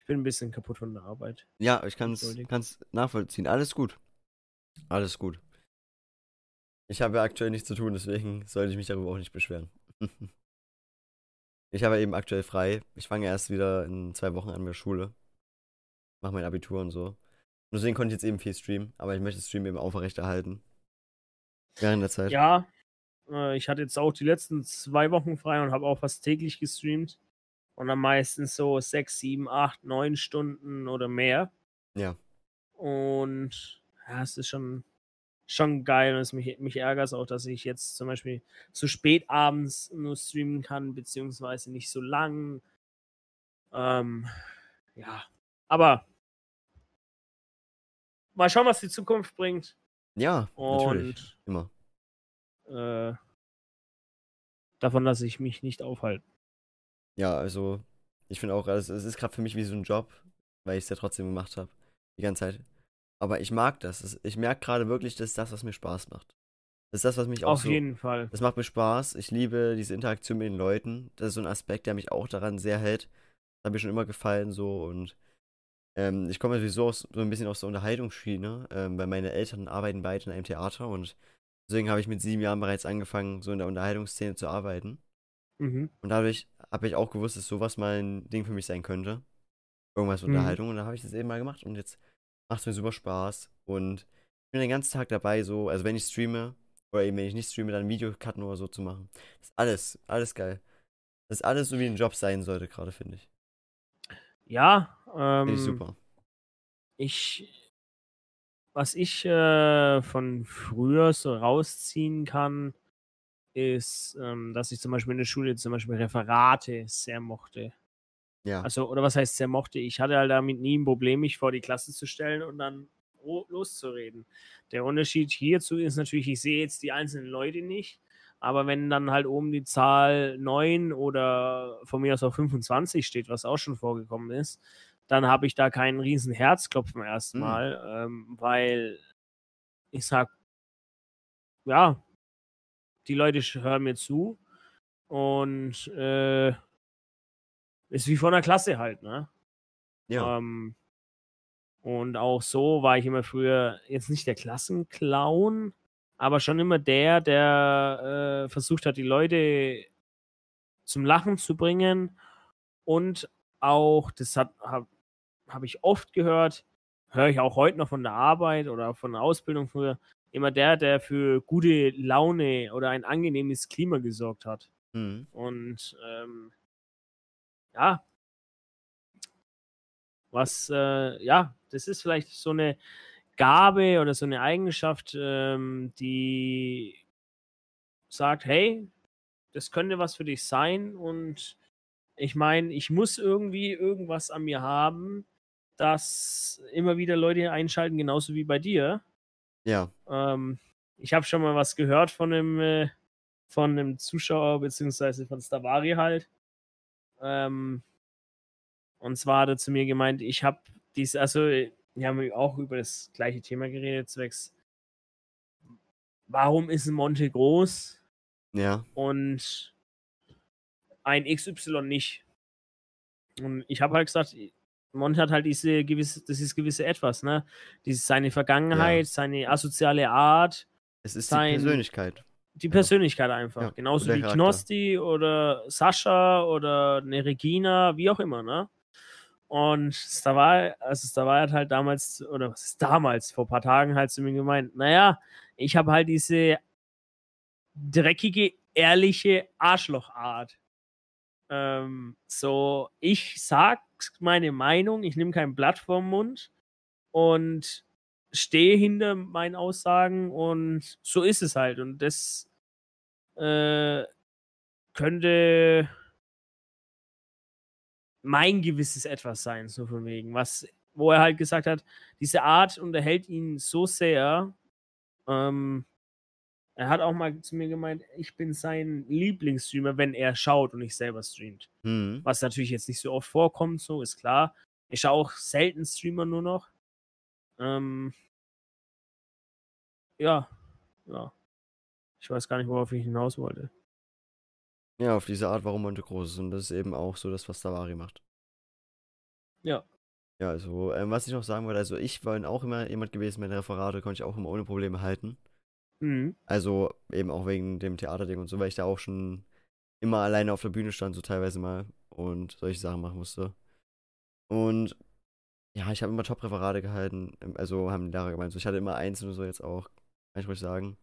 Ich bin ein bisschen kaputt von der Arbeit. Ja, ich kann es nachvollziehen. Alles gut. Alles gut. Ich habe ja aktuell nichts zu tun, deswegen sollte ich mich darüber auch nicht beschweren. ich habe ja eben aktuell frei. Ich fange erst wieder in zwei Wochen an mit der Schule. Mache mein Abitur und so. Und deswegen konnte ich jetzt eben viel streamen, aber ich möchte das Stream eben aufrechterhalten. Während der Zeit. Ja, äh, ich hatte jetzt auch die letzten zwei Wochen frei und habe auch fast täglich gestreamt. Und dann meistens so sechs, sieben, acht, neun Stunden oder mehr. Ja. Und ja, es ist schon, schon geil. Und es mich, mich ärgert es auch, dass ich jetzt zum Beispiel so spät abends nur streamen kann, beziehungsweise nicht so lang. Ähm, ja, aber mal schauen, was die Zukunft bringt. Ja, natürlich. Und Immer. äh, davon lasse ich mich nicht aufhalten. Ja, also, ich finde auch, also, es ist gerade für mich wie so ein Job, weil ich es ja trotzdem gemacht habe. Die ganze Zeit. Aber ich mag das. Es- Ich merke gerade wirklich, das ist das, was mir Spaß macht. Das ist das, was mich auch Auf so. jeden Fall. Das macht mir Spaß. Ich liebe diese Interaktion mit den Leuten. Das ist so ein Aspekt, der mich auch daran sehr hält. Das hat mir schon immer gefallen so und ähm, ich komme sowieso aus, so ein bisschen aus der Unterhaltungsschiene, ähm, weil meine Eltern arbeiten beide in einem Theater und deswegen habe ich mit sieben Jahren bereits angefangen, so in der Unterhaltungsszene zu arbeiten. Mhm. Und dadurch habe ich auch gewusst, dass sowas mal ein Ding für mich sein könnte. Irgendwas Mhm. Unterhaltung. Und da habe ich das eben mal gemacht. Und jetzt macht es mir super Spaß. Und ich bin den ganzen Tag dabei, so, also wenn ich streame, oder eben wenn ich nicht streame, dann Videocutten oder so zu machen. Das ist alles, alles geil. Das ist alles so, wie ein Job sein sollte, gerade, finde ich. Ja, Finde ich ähm, super. ich, was ich äh, von früher so rausziehen kann, ist, ähm, dass ich zum Beispiel in der Schule zum Beispiel Referate sehr mochte. Ja. Also, oder was heißt sehr mochte? Ich hatte halt damit nie ein Problem, mich vor die Klasse zu stellen und dann loszureden. Der Unterschied hierzu ist natürlich, ich sehe jetzt die einzelnen Leute nicht, aber wenn dann halt oben die Zahl 9 oder von mir aus auch 25 steht, was auch schon vorgekommen ist, dann habe ich da keinen riesen Herzklopfen erstmal, ähm, weil ich sag, ja, die Leute hören mir zu und äh, ist wie von der Klasse halt, ne? Ja. Ähm, und auch so war ich immer früher jetzt nicht der Klassenclown, aber schon immer der, der äh, versucht hat, die Leute zum Lachen zu bringen. Und auch, das habe hab, hab ich oft gehört, höre ich auch heute noch von der Arbeit oder von der Ausbildung früher, immer der, der für gute Laune oder ein angenehmes Klima gesorgt hat. Mhm. Und ähm, ja, Was, äh, ja, das ist vielleicht so eine Gabe oder so eine Eigenschaft, ähm, die sagt, hey, das könnte was für dich sein und ich meine, ich muss irgendwie irgendwas an mir haben, dass immer wieder Leute einschalten, genauso wie bei dir. Ja. Ähm, ich habe schon mal was gehört von einem, äh, von einem Zuschauer, beziehungsweise von Stavari halt. Ähm, und zwar hat er zu mir gemeint, ich habe dies, also wir haben auch über das gleiche Thema geredet, zwecks, warum ist ein Monte groß Ja. und ein XY nicht? Und ich habe halt gesagt, Monte hat halt diese gewisse, das ist gewisse Etwas, ne? Dieses, seine Vergangenheit, seine asoziale Art, Es ist Sein- die Persönlichkeit. die Ja. Persönlichkeit einfach. Ja, Genauso wie Charakter. Knosti oder Sascha oder eine Regina, wie auch immer, ne? Und Stavar, also Stavar hat halt damals, oder was ist damals, vor ein paar Tagen halt zu mir gemeint, naja, ich habe halt diese dreckige, ehrliche Arschlochart. Ähm, so, ich sag meine Meinung, ich nehme kein Blatt vorm Mund und stehe hinter meinen Aussagen und so ist es halt. Und das äh, könnte mein gewisses Etwas sein, so von wegen. Was, wo er halt gesagt hat, diese Art unterhält ihn so sehr. Ähm, er hat auch mal zu mir gemeint, ich bin sein Lieblingsstreamer, wenn er schaut und nicht selber streamt. Hm. Was natürlich jetzt nicht so oft vorkommt, so ist klar. Ich schaue auch selten Streamer nur noch. Ähm, ja, ja. Ich weiß gar nicht, worauf ich hinaus wollte. Ja, auf diese Art, warum Monte groß ist. Und das ist eben auch so das, was Davari macht. Ja. Ja, also, ähm, was ich noch sagen wollte, also ich war auch immer jemand gewesen, meine Referate konnte ich auch immer ohne Probleme halten. Mhm. Also eben auch wegen dem Theaterding und so, weil ich da auch schon immer alleine auf der Bühne stand, so teilweise mal und solche Sachen machen musste. Und ja, ich habe immer Top-Referate gehalten, ähm, also haben die Lehrer gemeint, so ich hatte immer eins und so jetzt auch, kann ich ruhig sagen.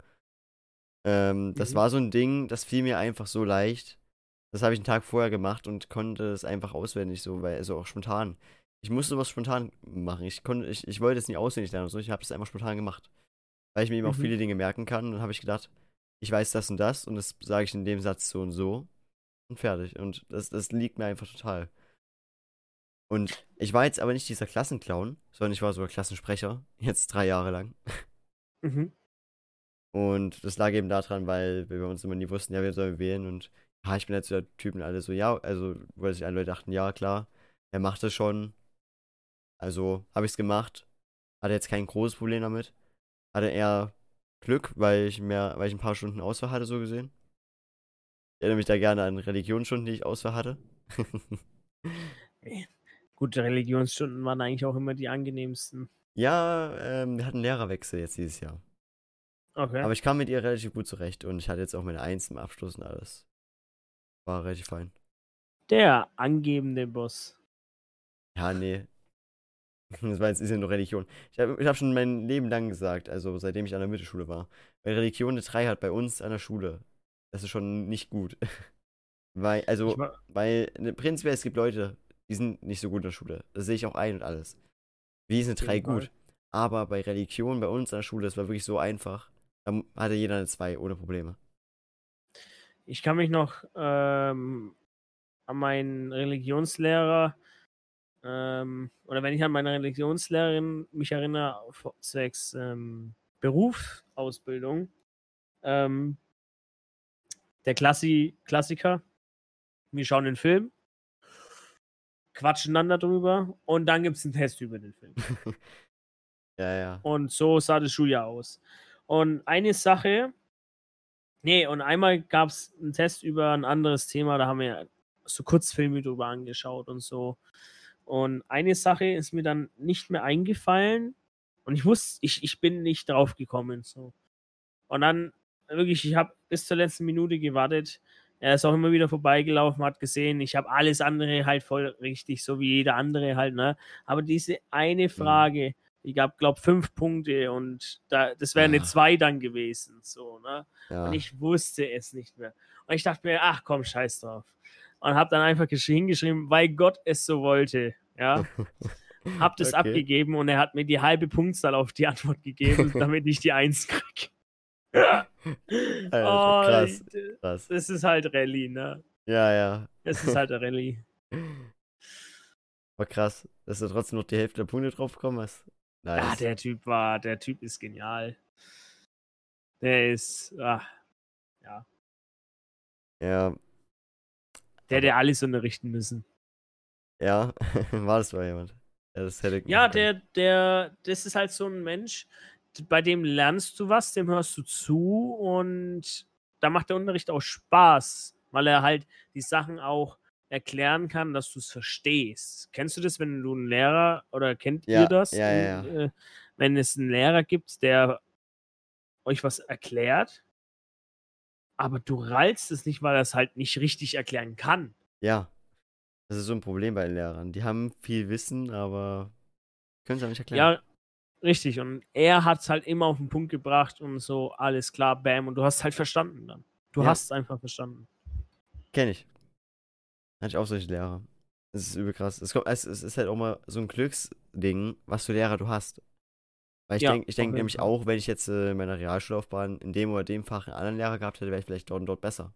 Ähm, das Mhm. war so ein Ding, das fiel mir einfach so leicht. Das habe ich einen Tag vorher gemacht und konnte es einfach auswendig so, weil, also auch spontan. Ich musste was spontan machen. Ich konnte, ich, ich wollte es nicht auswendig lernen und so, ich habe es einfach spontan gemacht. Weil ich mir eben auch Mhm. viele Dinge merken kann. Dann habe ich gedacht, ich weiß das und das und das sage ich in dem Satz so und so und fertig. Und das, das liegt mir einfach total. Und ich war jetzt aber nicht dieser Klassenclown, sondern ich war sogar Klassensprecher, jetzt drei Jahre lang. Mhm. Und das lag eben daran, weil wir uns immer nie wussten, ja, wer soll wählen. Und ja, ich bin halt so der Typ und alle so, ja, also, weil sich alle Leute dachten, ja, klar, er macht das schon. Also habe ich es gemacht. Hatte jetzt kein großes Problem damit. Hatte eher Glück, weil ich mehr, weil ich ein paar Stunden Auswahl hatte, so gesehen. Ich erinnere mich da gerne an Religionsstunden, die ich Auswahl hatte. Gut, Religionsstunden waren eigentlich auch immer die angenehmsten. ja, ähm, wir hatten Lehrerwechsel jetzt dieses Jahr. Okay. Aber ich kam mit ihr relativ gut zurecht und ich hatte jetzt auch meine Eins im Abschluss und alles. War relativ fein. Der angebende Boss. Ja, nee. Das war jetzt ist ja nur Religion. Ich habe ich hab schon mein Leben lang gesagt, also seitdem ich an der Mittelschule war. Weil Religion eine 3 hat bei uns an der Schule. Das ist schon nicht gut. weil, also, weil ne, prinzipiell es gibt Leute, die sind nicht so gut in der Schule. Das sehe ich auch ein und alles. Wie ist eine 3 jeden Fall. gut? Aber bei Religion bei uns an der Schule, das war wirklich so einfach. Da hatte jeder eine 2 ohne Probleme. ich kann mich noch ähm, an meinen Religionslehrer ähm, oder wenn ich an meine Religionslehrerin mich erinnere, auf- zwecks ähm, Berufsausbildung, ähm, der Klassi Klassiker, wir schauen den Film, quatschen dann darüber und dann gibt es einen Test über den Film. Ja, ja. Und so sah das Schuljahr aus. Und eine Sache, nee, und einmal gab es einen Test über ein anderes Thema, da haben wir so Kurzfilme drüber angeschaut und so. Und eine Sache ist mir dann nicht mehr eingefallen und ich wusste, ich, ich bin nicht drauf gekommen. So. Und dann wirklich, ich habe bis zur letzten Minute gewartet. Er ist auch immer wieder vorbeigelaufen, hat gesehen, ich habe alles andere halt voll richtig, so wie jeder andere halt, ne? Aber diese eine Frage, die gab, glaube fünf Punkte und da, das wäre eine Ah. zwei dann gewesen, so, ne? ja. Und ich wusste es nicht mehr. Und ich dachte mir, ach komm, scheiß drauf. Und habe dann einfach gesch- hingeschrieben, weil Gott es so wollte, ja. hab das Okay. abgegeben und er hat mir die halbe Punktzahl auf die Antwort gegeben, damit ich die Eins krieg. Alter, krass, d- krass. Das ist halt Rallye, ne? Ja, ja. Es ist halt Rallye. War krass, dass du trotzdem noch die Hälfte der Punkte drauf bekommen hast. Nice. Ja, der Typ war, der Typ ist genial. Der ist, ah, ja, der hätte alles unterrichten müssen. ja. war das mal jemand? Ja, das hätte Ja, der, der, das ist halt so ein Mensch, bei dem lernst du was, dem hörst du zu und da macht der Unterricht auch Spaß, weil er halt die Sachen auch erklären kann, dass du es verstehst. Kennst du das, wenn du einen Lehrer oder kennt Ja, ihr das? ja, ja, In, Äh, wenn es einen Lehrer gibt, der euch was erklärt, aber du rallst es nicht, weil er es halt nicht richtig erklären kann. Ja. Das ist so ein Problem bei den Lehrern. Die haben viel Wissen, aber können es auch nicht erklären. Ja, richtig. Und er hat es halt immer auf den Punkt gebracht und so, alles klar, bam. Und du hast halt verstanden dann. Du Ja. hast es einfach verstanden. Kenn ich. Hatte ich auch solche Lehrer. Das ist übel krass. Es, kommt, es, es ist halt auch mal so ein Glücksding, was für Lehrer du hast. Weil ich Ja, denke ich denk nämlich Fall. auch, wenn ich jetzt äh, in meiner Realschullaufbahn in dem oder dem Fach einen anderen Lehrer gehabt hätte, wäre ich vielleicht dort und dort besser.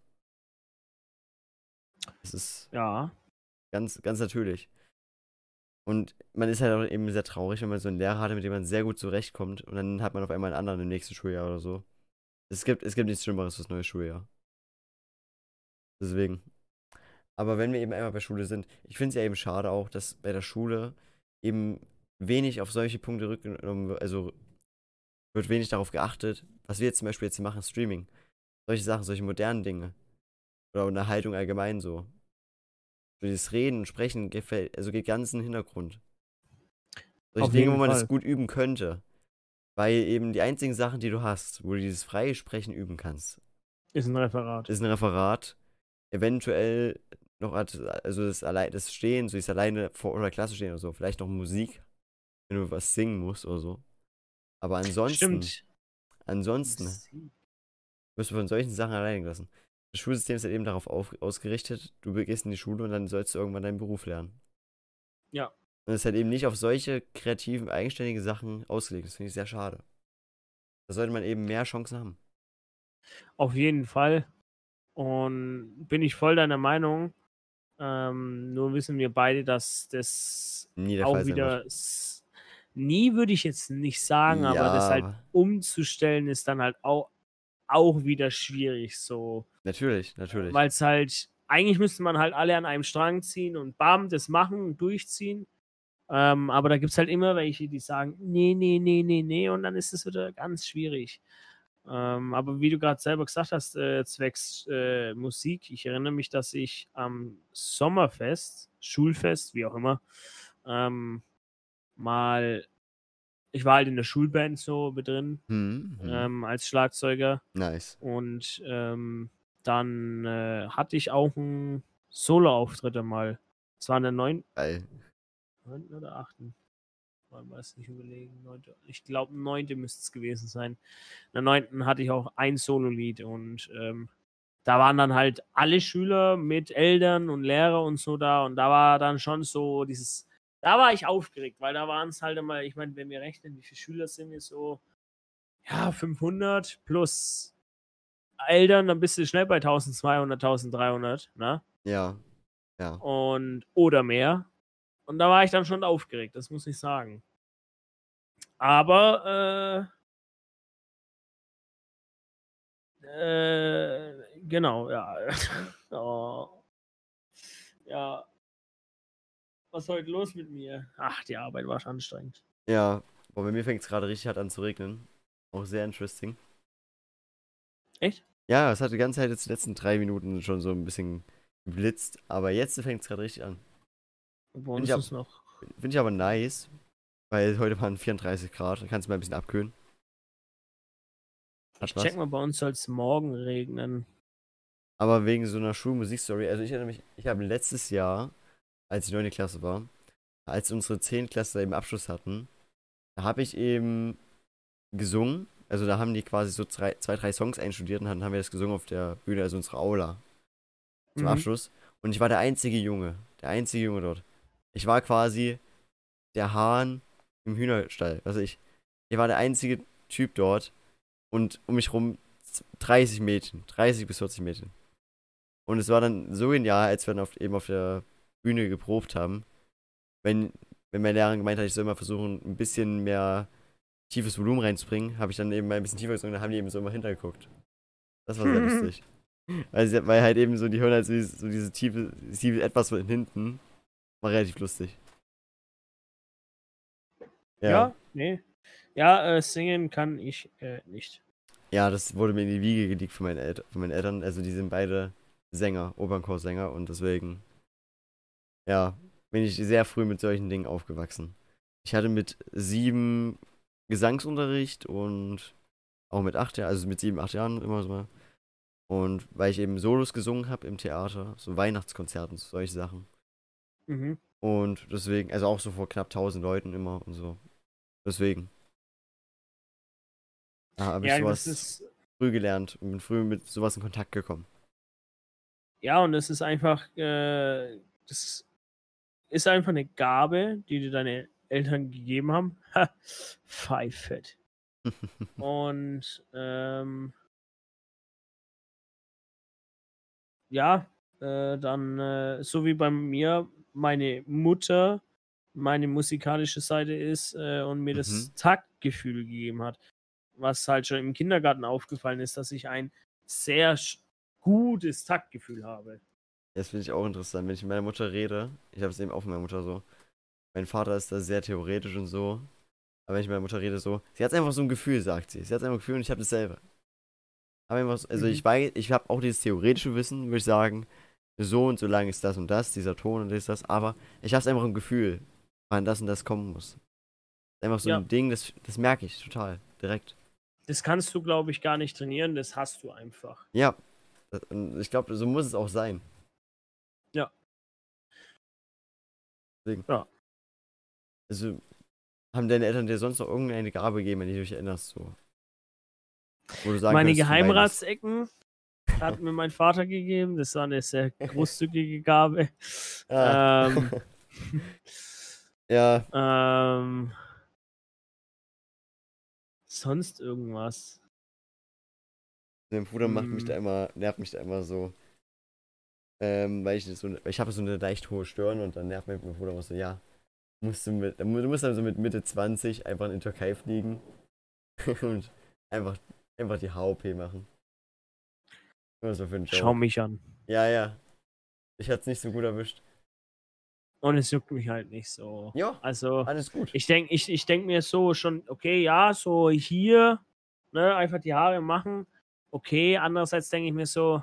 Das ist Ja. ganz, ganz natürlich. Und man ist halt auch eben sehr traurig, wenn man so einen Lehrer hatte, mit dem man sehr gut zurechtkommt und dann hat man auf einmal einen anderen im nächsten Schuljahr oder so. Es gibt, es gibt nichts Schlimmeres fürs neue Schuljahr. Deswegen. Aber wenn wir eben einmal bei Schule sind, ich finde es ja eben schade auch, dass bei der Schule eben wenig auf solche Punkte rückgenommen wird, also wird wenig darauf geachtet, was wir jetzt zum Beispiel jetzt machen, Streaming. Solche Sachen, solche modernen Dinge. Oder Unterhaltung allgemein so. So dieses Reden und Sprechen gefällt, also geht ganz in den Hintergrund. Solche Auf Dinge, wo man Fall. das gut üben könnte. Weil eben die einzigen Sachen, die du hast, wo du dieses freie Sprechen üben kannst, Ist ein Referat. ist ein Referat, eventuell noch, also das, allein, das Stehen, so dieses alleine vor oder Klasse stehen oder so, vielleicht noch Musik, wenn du was singen musst oder so. Aber ansonsten, Stimmt. ansonsten wirst du von solchen Sachen allein gelassen. Das Schulsystem ist halt eben darauf auf, ausgerichtet, du gehst in die Schule und dann sollst du irgendwann deinen Beruf lernen. Ja. Und es ist halt eben nicht auf solche kreativen, eigenständigen Sachen ausgelegt. Das finde ich sehr schade. Da sollte man eben mehr Chancen haben. Auf jeden Fall. Und bin ich voll deiner Meinung. Ähm, nur wissen wir beide, dass das auch wieder. Nie würde ich jetzt nicht sagen, aber das halt Ja, umzustellen ist dann halt auch, auch wieder schwierig so. Natürlich, natürlich. Weil es halt, eigentlich müsste man halt alle an einem Strang ziehen und bam, das machen und durchziehen. Ähm, aber da gibt es halt immer welche, die sagen, nee, nee, nee, nee, nee, und dann ist es wieder ganz schwierig. Ähm, aber wie du gerade selber gesagt hast, äh, zwecks äh, Musik, ich erinnere mich, dass ich am Sommerfest, Schulfest, wie auch immer, ähm, mal, ich war halt in der Schulband so mit drin, Hm, hm. ähm, als Schlagzeuger. nice. Und ähm, dann äh, hatte ich auch einen Solo-Auftritt einmal. Das war in der 9. Geil. 9. oder 8. Man weiß nicht überlegen. 9. Ich glaube, 9. müsste es gewesen sein. In der 9. hatte ich auch ein Solo-Lied und ähm, da waren dann halt alle Schüler mit Eltern und Lehrer und so da und da war dann schon so dieses, da war ich aufgeregt, weil da waren es halt immer, ich meine, wenn wir rechnen, wie viele Schüler sind wir so, ja, 500 plus Eltern, dann bist du schnell bei 1200, 1300, ne? Ja. Ja. und oder mehr. Und da war ich dann schon aufgeregt, das muss ich sagen. Aber äh, äh, genau, ja. oh. Ja. Was ist heute los mit mir? Ach, die Arbeit war schon anstrengend. Ja. Boah, bei mir fängt es gerade richtig hart an zu regnen. Auch sehr interesting. Echt? Ja, es hat die ganze Zeit jetzt die letzten drei Minuten schon so ein bisschen geblitzt, aber jetzt fängt es gerade richtig an. Ab- ist noch. Finde ich aber nice, weil heute waren 34 Grad, da kannst du mal ein bisschen abkühlen. Hat Ich was. check mal, bei uns soll es morgen regnen. Aber wegen so einer Schulmusikstory, also ich erinnere mich, ich habe letztes Jahr, als ich 9. Klasse war, als unsere 10. Klasse eben Abschluss hatten, da habe ich eben gesungen. Also da haben die quasi so zwei, zwei drei Songs einstudiert und dann haben wir das gesungen auf der Bühne, also unsere Aula zum Mhm. Abschluss. Und ich war der einzige Junge, der einzige Junge dort. Ich war quasi der Hahn im Hühnerstall. Also ich, ich war der einzige Typ dort und um mich rum 30 Mädchen, 30 bis 40 Mädchen. Und es war dann so genial, als wir dann auf, eben auf der Bühne geprobt haben, wenn, wenn mein Lehrer gemeint hat, ich soll mal versuchen, ein bisschen mehr tiefes Volumen reinzubringen, habe ich dann eben mal ein bisschen tiefer gesungen, dann haben die eben so immer hintergeguckt. Das war sehr lustig. Weil, sie, weil halt eben so, die hören halt so, diese, so diese tiefe, tiefe etwas von hinten. War relativ lustig. Ja, ja nee. Ja, äh, singen kann ich äh, nicht. Ja, das wurde mir in die Wiege gelegt von meinen, El von meinen Eltern. Also die sind beide Sänger, Opernchorsänger und deswegen, ja, bin ich sehr früh mit solchen Dingen aufgewachsen. Ich hatte mit sieben Gesangsunterricht und auch mit acht Jahren, also mit sieben, acht Jahren immer so. Und weil ich eben Solos gesungen habe im Theater, so Weihnachtskonzerten, solche Sachen. Mhm. Und deswegen, also auch so vor knapp 1000 Leuten immer und so. Deswegen. Da habe ich ja, sowas ist, früh gelernt und bin früh mit sowas in Kontakt gekommen. Ja, und es ist einfach, äh, das ist einfach eine Gabe, die dir deine Eltern gegeben haben. Pfeifett. und ähm, ja, äh, dann äh, so wie bei mir meine Mutter meine musikalische Seite ist äh, und mir mhm. das Taktgefühl gegeben hat. Was halt schon im Kindergarten aufgefallen ist, dass ich ein sehr gutes Taktgefühl habe. Das finde ich auch interessant, wenn ich mit meiner Mutter rede. Ich habe es eben auch mit meiner Mutter so. Mein Vater ist da sehr theoretisch und so. Aber wenn ich mit meiner Mutter rede, so. Sie hat einfach so ein Gefühl, sagt sie. Sie hat einfach ein Gefühl und ich habe dasselbe. Aber einfach, also mhm. ich weiß, ich habe auch dieses theoretische Wissen, würde ich sagen. So und so lang ist das und das, dieser Ton und das, das. Aber ich habe es einfach im Gefühl, wann das und das kommen muss. Einfach so ja. ein Ding, das, das merke ich total, direkt. Das kannst du, glaube ich, gar nicht trainieren, das hast du einfach. Ja. Und ich glaube, so muss es auch sein. Ja. Deswegen. Ja. Also, haben deine Eltern dir sonst noch irgendeine Gabe gegeben, wenn du dich erinnerst, so? Meine Geheimratsecken hat mir mein Vater gegeben. Das war eine sehr großzügige Gabe. Ah. Ähm, ja. Ähm, sonst irgendwas. Mein Bruder macht mich da hm. immer, nervt mich da immer so. Ähm, weil ich so, ich habe so eine leicht hohe Stirn und dann nervt mich mein Bruder immer so, ja, musst du mit, du musst dann so mit Mitte 20 einfach in die Türkei fliegen und einfach Einfach die HOP machen. So für Schau mich an. Ja, ja. Ich hatte es nicht so gut erwischt. Und es juckt mich halt nicht so. Ja, also, alles gut. Ich denke ich, ich denk mir so schon, okay, ja, so hier, ne, einfach die Haare machen. Okay, andererseits denke ich mir so,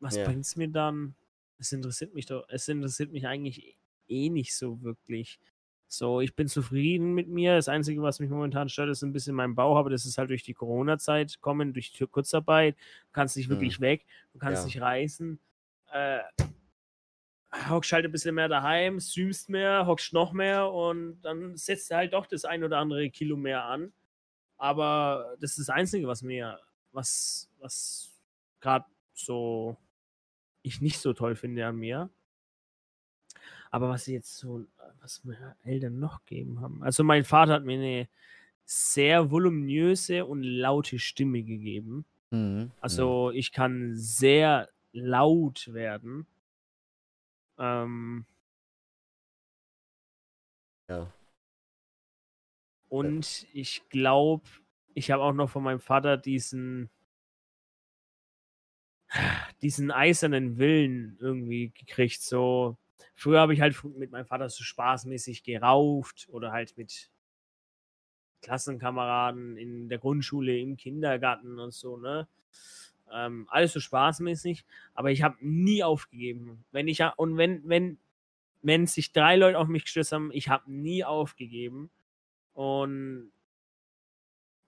was ja. bringt's mir dann? Es interessiert mich doch, es interessiert mich eigentlich eh nicht so wirklich. So, ich bin zufrieden mit mir. Das Einzige, was mich momentan stört, ist ein bisschen mein Bauch, aber das ist halt durch die Corona-Zeit kommen, durch die Kurzarbeit. Du kannst nicht wirklich hm. weg, du kannst ja. nicht reisen. Äh, hockst halt ein bisschen mehr daheim, streamst mehr, hockst noch mehr und dann setzt du halt doch das ein oder andere Kilo mehr an. Aber das ist das Einzige, was mir, was, was gerade so ich nicht so toll finde an mir. Aber was sie jetzt so was mir Eltern noch gegeben haben. Also mein Vater hat mir eine sehr voluminöse und laute Stimme gegeben. Mhm. Also ich kann sehr laut werden. Ähm, ja. Und ich glaube, ich habe auch noch von meinem Vater diesen diesen eisernen Willen irgendwie gekriegt, so Früher habe ich halt mit meinem Vater so spaßmäßig gerauft oder halt mit Klassenkameraden in der Grundschule, im Kindergarten und so, ne? Ähm, alles so spaßmäßig, aber ich habe nie aufgegeben. Wenn ich und wenn wenn wenn sich drei Leute auf mich gestürzt haben, ich habe nie aufgegeben und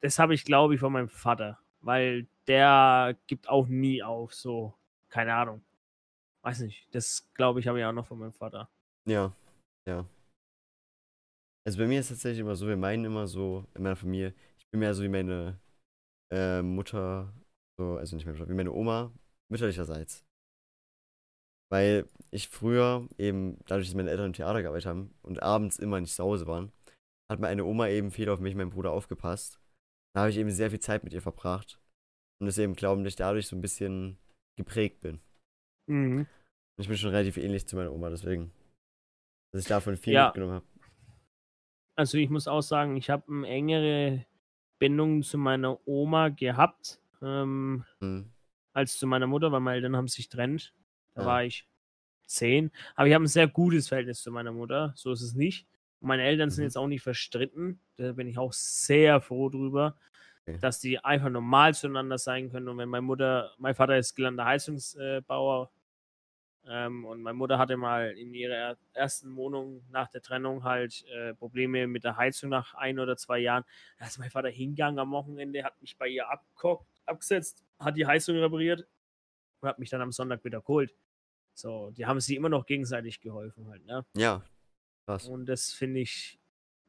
das habe ich glaube ich von meinem Vater, weil der gibt auch nie auf, so keine Ahnung. Weiß nicht, das glaube ich habe ich auch noch von meinem Vater. Ja, ja. Also bei mir ist es tatsächlich immer so, wir meinen immer so, in meiner Familie, ich bin mehr so wie meine äh, Mutter, so, also nicht mehr wie meine Oma, mütterlicherseits. Weil ich früher eben, dadurch, dass meine Eltern im Theater gearbeitet haben und abends immer nicht zu Hause waren, hat meine Oma eben viel auf mich und meinen Bruder aufgepasst. Da habe ich eben sehr viel Zeit mit ihr verbracht. Und deswegen glauben, dass ich dadurch so ein bisschen geprägt bin. Mhm. Ich bin schon relativ ähnlich zu meiner Oma, deswegen. Dass ich davon viel Ja. mitgenommen habe. Also ich muss auch sagen, ich habe eine engere Bindung zu meiner Oma gehabt ähm, Hm. als zu meiner Mutter, weil meine Eltern haben sich getrennt. Da Ja. war ich zehn. Aber ich habe ein sehr gutes Verhältnis zu meiner Mutter. So ist es nicht. Meine Eltern sind Mhm. jetzt auch nicht verstritten. Da bin ich auch sehr froh drüber, Okay. dass die einfach normal zueinander sein können. Und wenn meine Mutter, mein Vater ist gelernter Heizungsbauer ähm, und meine Mutter hatte mal in ihrer ersten Wohnung nach der Trennung halt äh, Probleme mit der Heizung nach ein oder zwei Jahren. Da ist mein Vater hingegangen am Wochenende, hat mich bei ihr abgeguckt, abgesetzt, hat die Heizung repariert und hat mich dann am Sonntag wieder geholt. So, die haben sich immer noch gegenseitig geholfen halt, ne? Ja. Krass. Und das finde ich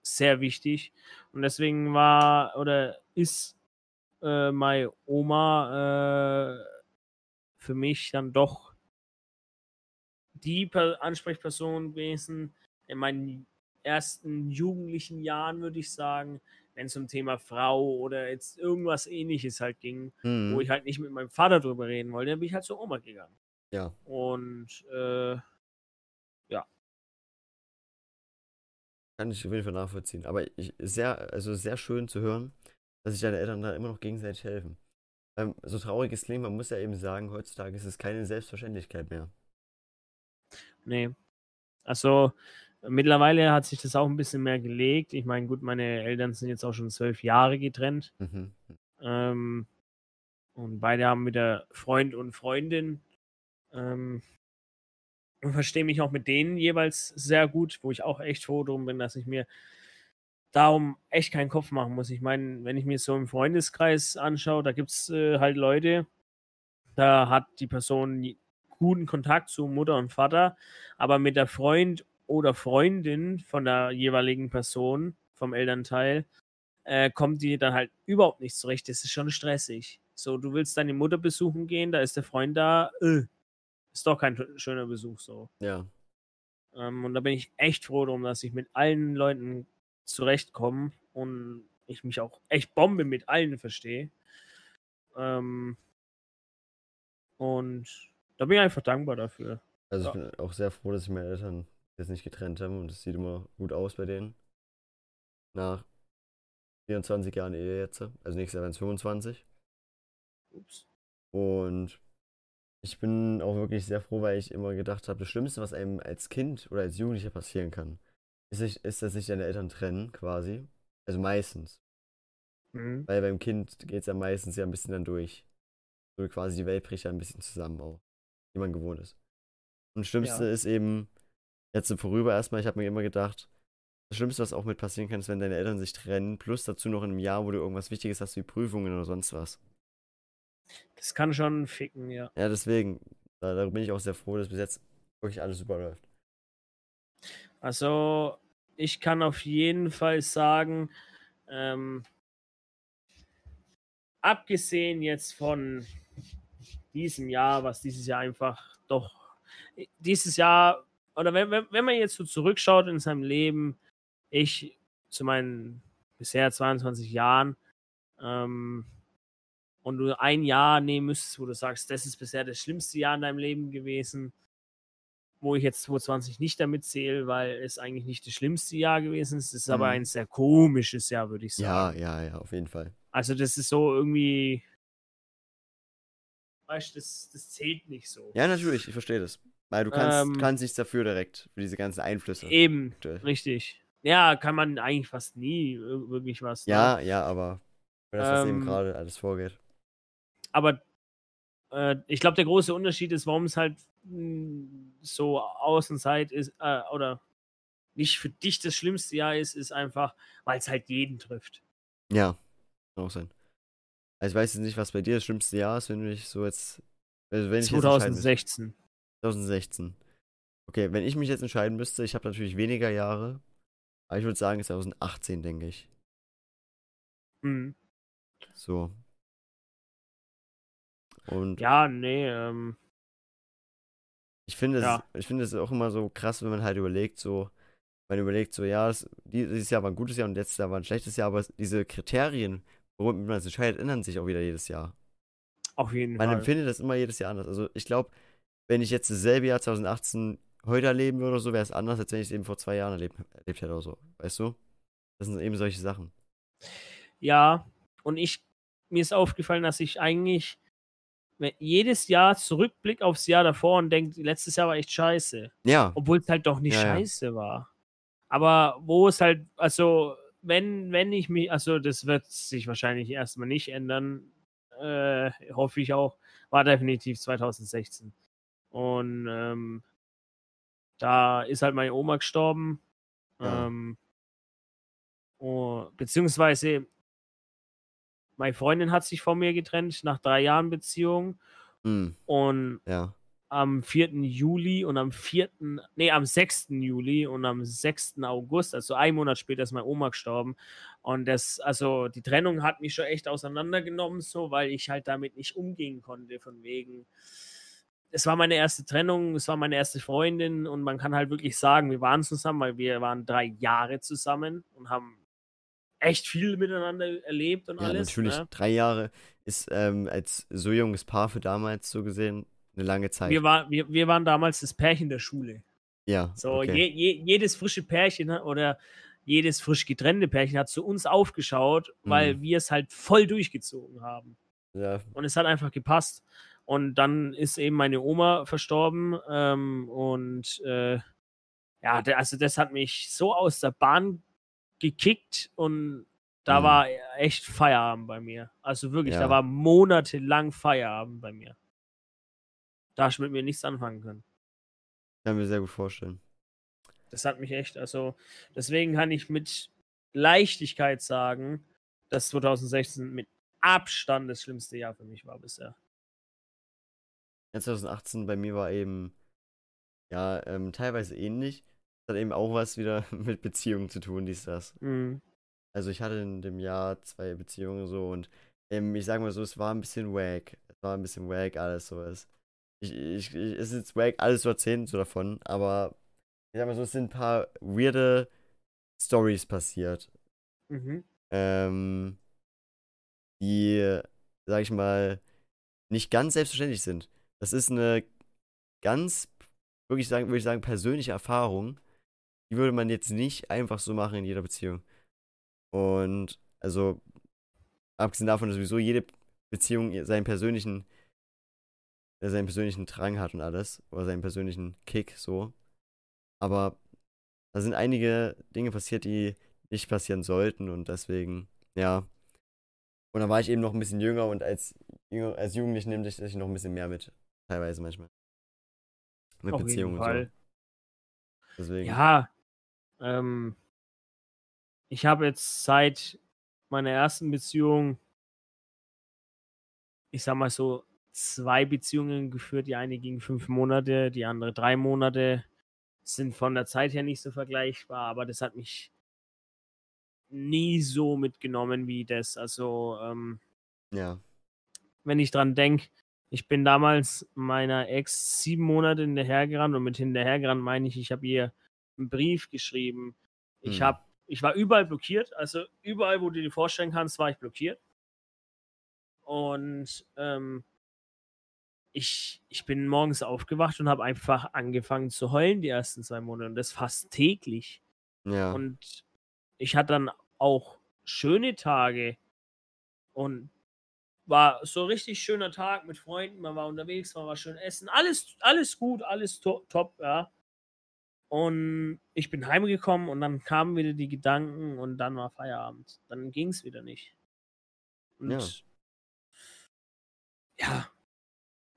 sehr wichtig. Und deswegen war oder ist äh, meine Oma äh, für mich dann doch die per Ansprechperson gewesen in meinen ersten jugendlichen Jahren, würde ich sagen, wenn es um Thema Frau oder jetzt irgendwas ähnliches halt ging, Hm. wo ich halt nicht mit meinem Vater drüber reden wollte, dann bin ich halt zur Oma gegangen. Ja. Und äh, Kann ich auf jeden Fall nachvollziehen. Aber ich, sehr, also sehr schön zu hören, dass sich deine Eltern da immer noch gegenseitig helfen. Ähm, so traurig es klingt, man muss ja eben sagen, heutzutage ist es keine Selbstverständlichkeit mehr. Nee. Also mittlerweile hat sich das auch ein bisschen mehr gelegt. Ich meine, gut, meine Eltern sind jetzt auch schon zwölf Jahre getrennt. Mhm. Ähm, und beide haben wieder Freund und Freundin. Ähm, verstehe mich auch mit denen jeweils sehr gut, wo ich auch echt froh drum bin, dass ich mir darum echt keinen Kopf machen muss. Ich meine, wenn ich mir so im Freundeskreis anschaue, da gibt es äh, halt Leute, da hat die Person guten Kontakt zu Mutter und Vater, aber mit der Freund oder Freundin von der jeweiligen Person, vom Elternteil, äh, kommt die dann halt überhaupt nicht zurecht. Das ist schon stressig. So, du willst deine Mutter besuchen gehen, da ist der Freund da, äh, ist doch kein schöner Besuch so. Ja. Ähm, und da bin ich echt froh drum, dass ich mit allen Leuten zurechtkomme und ich mich auch echt Bombe mit allen verstehe. Ähm, und da bin ich einfach dankbar dafür. Also ich Ja. bin auch sehr froh, dass sich meine Eltern jetzt nicht getrennt haben und es sieht immer gut aus bei denen. Nach 24 Jahren Ehe jetzt. Also nächstes Jahr werden es 25. Ups. Und ich bin auch wirklich sehr froh, weil ich immer gedacht habe, das Schlimmste, was einem als Kind oder als Jugendlicher passieren kann, ist, ist dass sich deine Eltern trennen, quasi. Also meistens. Mhm. Weil beim Kind geht es ja meistens ja ein bisschen dann durch. So quasi die Welt bricht ja ein bisschen zusammen auch, wie man gewohnt ist. Und das Schlimmste Ja. ist eben, jetzt so vorüber erstmal, ich habe mir immer gedacht, das Schlimmste, was auch mit passieren kann, ist, wenn deine Eltern sich trennen, plus dazu noch in einem Jahr, wo du irgendwas Wichtiges hast, wie Prüfungen oder sonst was. Das kann schon ficken, ja. Ja, deswegen, da, da bin ich auch sehr froh, dass bis jetzt wirklich alles super läuft. Also, ich kann auf jeden Fall sagen, ähm, abgesehen jetzt von diesem Jahr, was dieses Jahr einfach doch, dieses Jahr, oder wenn, wenn, wenn man jetzt so zurückschaut in seinem Leben, ich zu meinen bisher 22 Jahren, ähm, und du ein Jahr nehmen müsstest, wo du sagst, das ist bisher das schlimmste Jahr in deinem Leben gewesen, wo ich jetzt 2020 nicht damit zähle, weil es eigentlich nicht das schlimmste Jahr gewesen ist. Es ist aber Mhm. ein sehr komisches Jahr, würde ich Ja, sagen. ja, ja, auf jeden Fall. Also das ist so irgendwie, weißt du, das, das zählt nicht so. Ja, natürlich, ich verstehe das. Weil du kannst, Ähm, kannst nichts dafür direkt, für diese ganzen Einflüsse. Eben, aktuell. richtig. Ja, kann man eigentlich fast nie ir- wirklich was. ne? Ja, ja, aber für das, was eben Ähm, gerade alles vorgeht. Aber äh, ich glaube, der große Unterschied ist, warum es halt mh, so Außenzeit ist, äh, oder nicht für dich das schlimmste Jahr ist, ist einfach, weil es halt jeden trifft. Ja, kann auch sein. Also ich weiß jetzt nicht, was bei dir das schlimmste Jahr ist, wenn du dich so jetzt. Also wenn ich jetzt entscheiden müsste. 2016. 2016. Okay, wenn ich mich jetzt entscheiden müsste, ich habe natürlich weniger Jahre, aber ich würde sagen 2018, denke ich. Mhm. So. Und Ja, nee, ähm, Ich finde es Ja. ich finde es auch immer so krass, wenn man halt überlegt, so, man überlegt, so, ja, das, dieses Jahr war ein gutes Jahr und letztes Jahr war ein schlechtes Jahr, aber es, diese Kriterien, womit man es entscheidet, ändern sich auch wieder jedes Jahr. Auf jeden Man Fall. empfindet das immer jedes Jahr anders. Also ich glaube, wenn ich jetzt dasselbe Jahr 2018 heute erleben würde oder so, wäre es anders, als wenn ich es eben vor zwei Jahren erlebt, erlebt hätte oder so. Weißt du? Das sind eben solche Sachen. Ja, und ich, mir ist aufgefallen, dass ich eigentlich jedes Jahr zurückblick aufs Jahr davor und denke, letztes Jahr war echt scheiße. Ja, Obwohl es halt doch nicht Ja, ja. scheiße war. Aber wo es halt, also, wenn, wenn ich mich, also das wird sich wahrscheinlich erstmal nicht ändern, äh, hoffe ich auch, war definitiv 2016. Und ähm, da ist halt meine Oma gestorben. Ja. Ähm, oh, beziehungsweise meine Freundin hat sich von mir getrennt nach drei Jahren Beziehung. hm, Und ja, am 4. Juli und am 4., nee, am 6. Juli und am 6. August, also einen Monat später ist meine Oma gestorben. Und das, also die Trennung hat mich schon echt auseinandergenommen, so, weil ich halt damit nicht umgehen konnte, von wegen. Es war meine erste Trennung, es war meine erste Freundin und man kann halt wirklich sagen, wir waren zusammen, weil wir waren drei Jahre zusammen und haben echt viel miteinander erlebt und ja, alles. natürlich. Ne? Drei Jahre ist ähm, als so junges Paar für damals so gesehen eine lange Zeit. Wir, war, wir, wir waren damals das Pärchen der Schule. ja, So, okay. je, je, jedes frische Pärchen hat- oder jedes frisch getrennte Pärchen hat zu uns aufgeschaut, weil Mhm. wir es halt voll durchgezogen haben. ja, Und es hat einfach gepasst. Und dann ist eben meine Oma verstorben. Ähm, und äh, ja, also das hat mich so aus der Bahn gekickt und da Mhm. war echt Feierabend bei mir. Also wirklich, Ja. da war monatelang Feierabend bei mir. Da hast du mit mir nichts anfangen können. kann mir sehr gut vorstellen. Das hat mich echt, also deswegen kann ich mit Leichtigkeit sagen, dass 2016 mit Abstand das schlimmste Jahr für mich war bisher. Ja, 2018 bei mir war eben, ja, ähm, teilweise ähnlich. Das hat eben auch was wieder mit Beziehungen zu tun, dies, das. Mhm. Also ich hatte in dem Jahr zwei Beziehungen so und ähm, ich sag mal so, es war ein bisschen wack. Es war ein bisschen wack, alles sowas. Ich, ich, ich, es ist jetzt wack, alles zu erzählen so davon, aber ich sag mal so, es sind ein paar weirde Stories passiert. Mhm. ähm, die, sag ich mal, nicht ganz selbstverständlich sind. Das ist eine ganz, wirklich sagen, würde ich sagen, persönliche Erfahrung. Die würde man jetzt nicht einfach so machen in jeder Beziehung. Und also, abgesehen davon, dass sowieso jede Beziehung seinen persönlichen, äh, seinen persönlichen Drang hat und alles, oder seinen persönlichen Kick, so. Aber da sind einige Dinge passiert, die nicht passieren sollten und deswegen, ja. Und dann war ich eben noch ein bisschen jünger und als, jünger, als Jugendlich nimmt sich das noch ein bisschen mehr mit, teilweise manchmal. Mit Auf jeden Beziehungen und Fall. so. Deswegen. Ja, ähm, ich habe jetzt seit meiner ersten Beziehung, ich sag mal so, zwei Beziehungen geführt. Die eine ging fünf Monate, die andere drei Monate. Sind von der Zeit her nicht so vergleichbar, aber das hat mich nie so mitgenommen wie das. Also, ähm, Ja. wenn ich dran denke, ich bin damals meiner Ex sieben Monate hinterhergerannt und mit hinterhergerannt meine ich, ich habe ihr einen Brief geschrieben. Ich Hm. habe, ich war überall blockiert, also überall, wo du dir vorstellen kannst, war ich blockiert. Und ähm, ich, ich bin morgens aufgewacht und habe einfach angefangen zu heulen die ersten zwei Monate und das fast täglich. Ja. Und ich hatte dann auch schöne Tage und war so richtig schöner Tag mit Freunden, man war unterwegs, man war schön essen, alles, alles gut, alles to top, ja. Und ich bin heimgekommen und dann kamen wieder die Gedanken und dann war Feierabend. Dann ging es wieder nicht. Und Ja.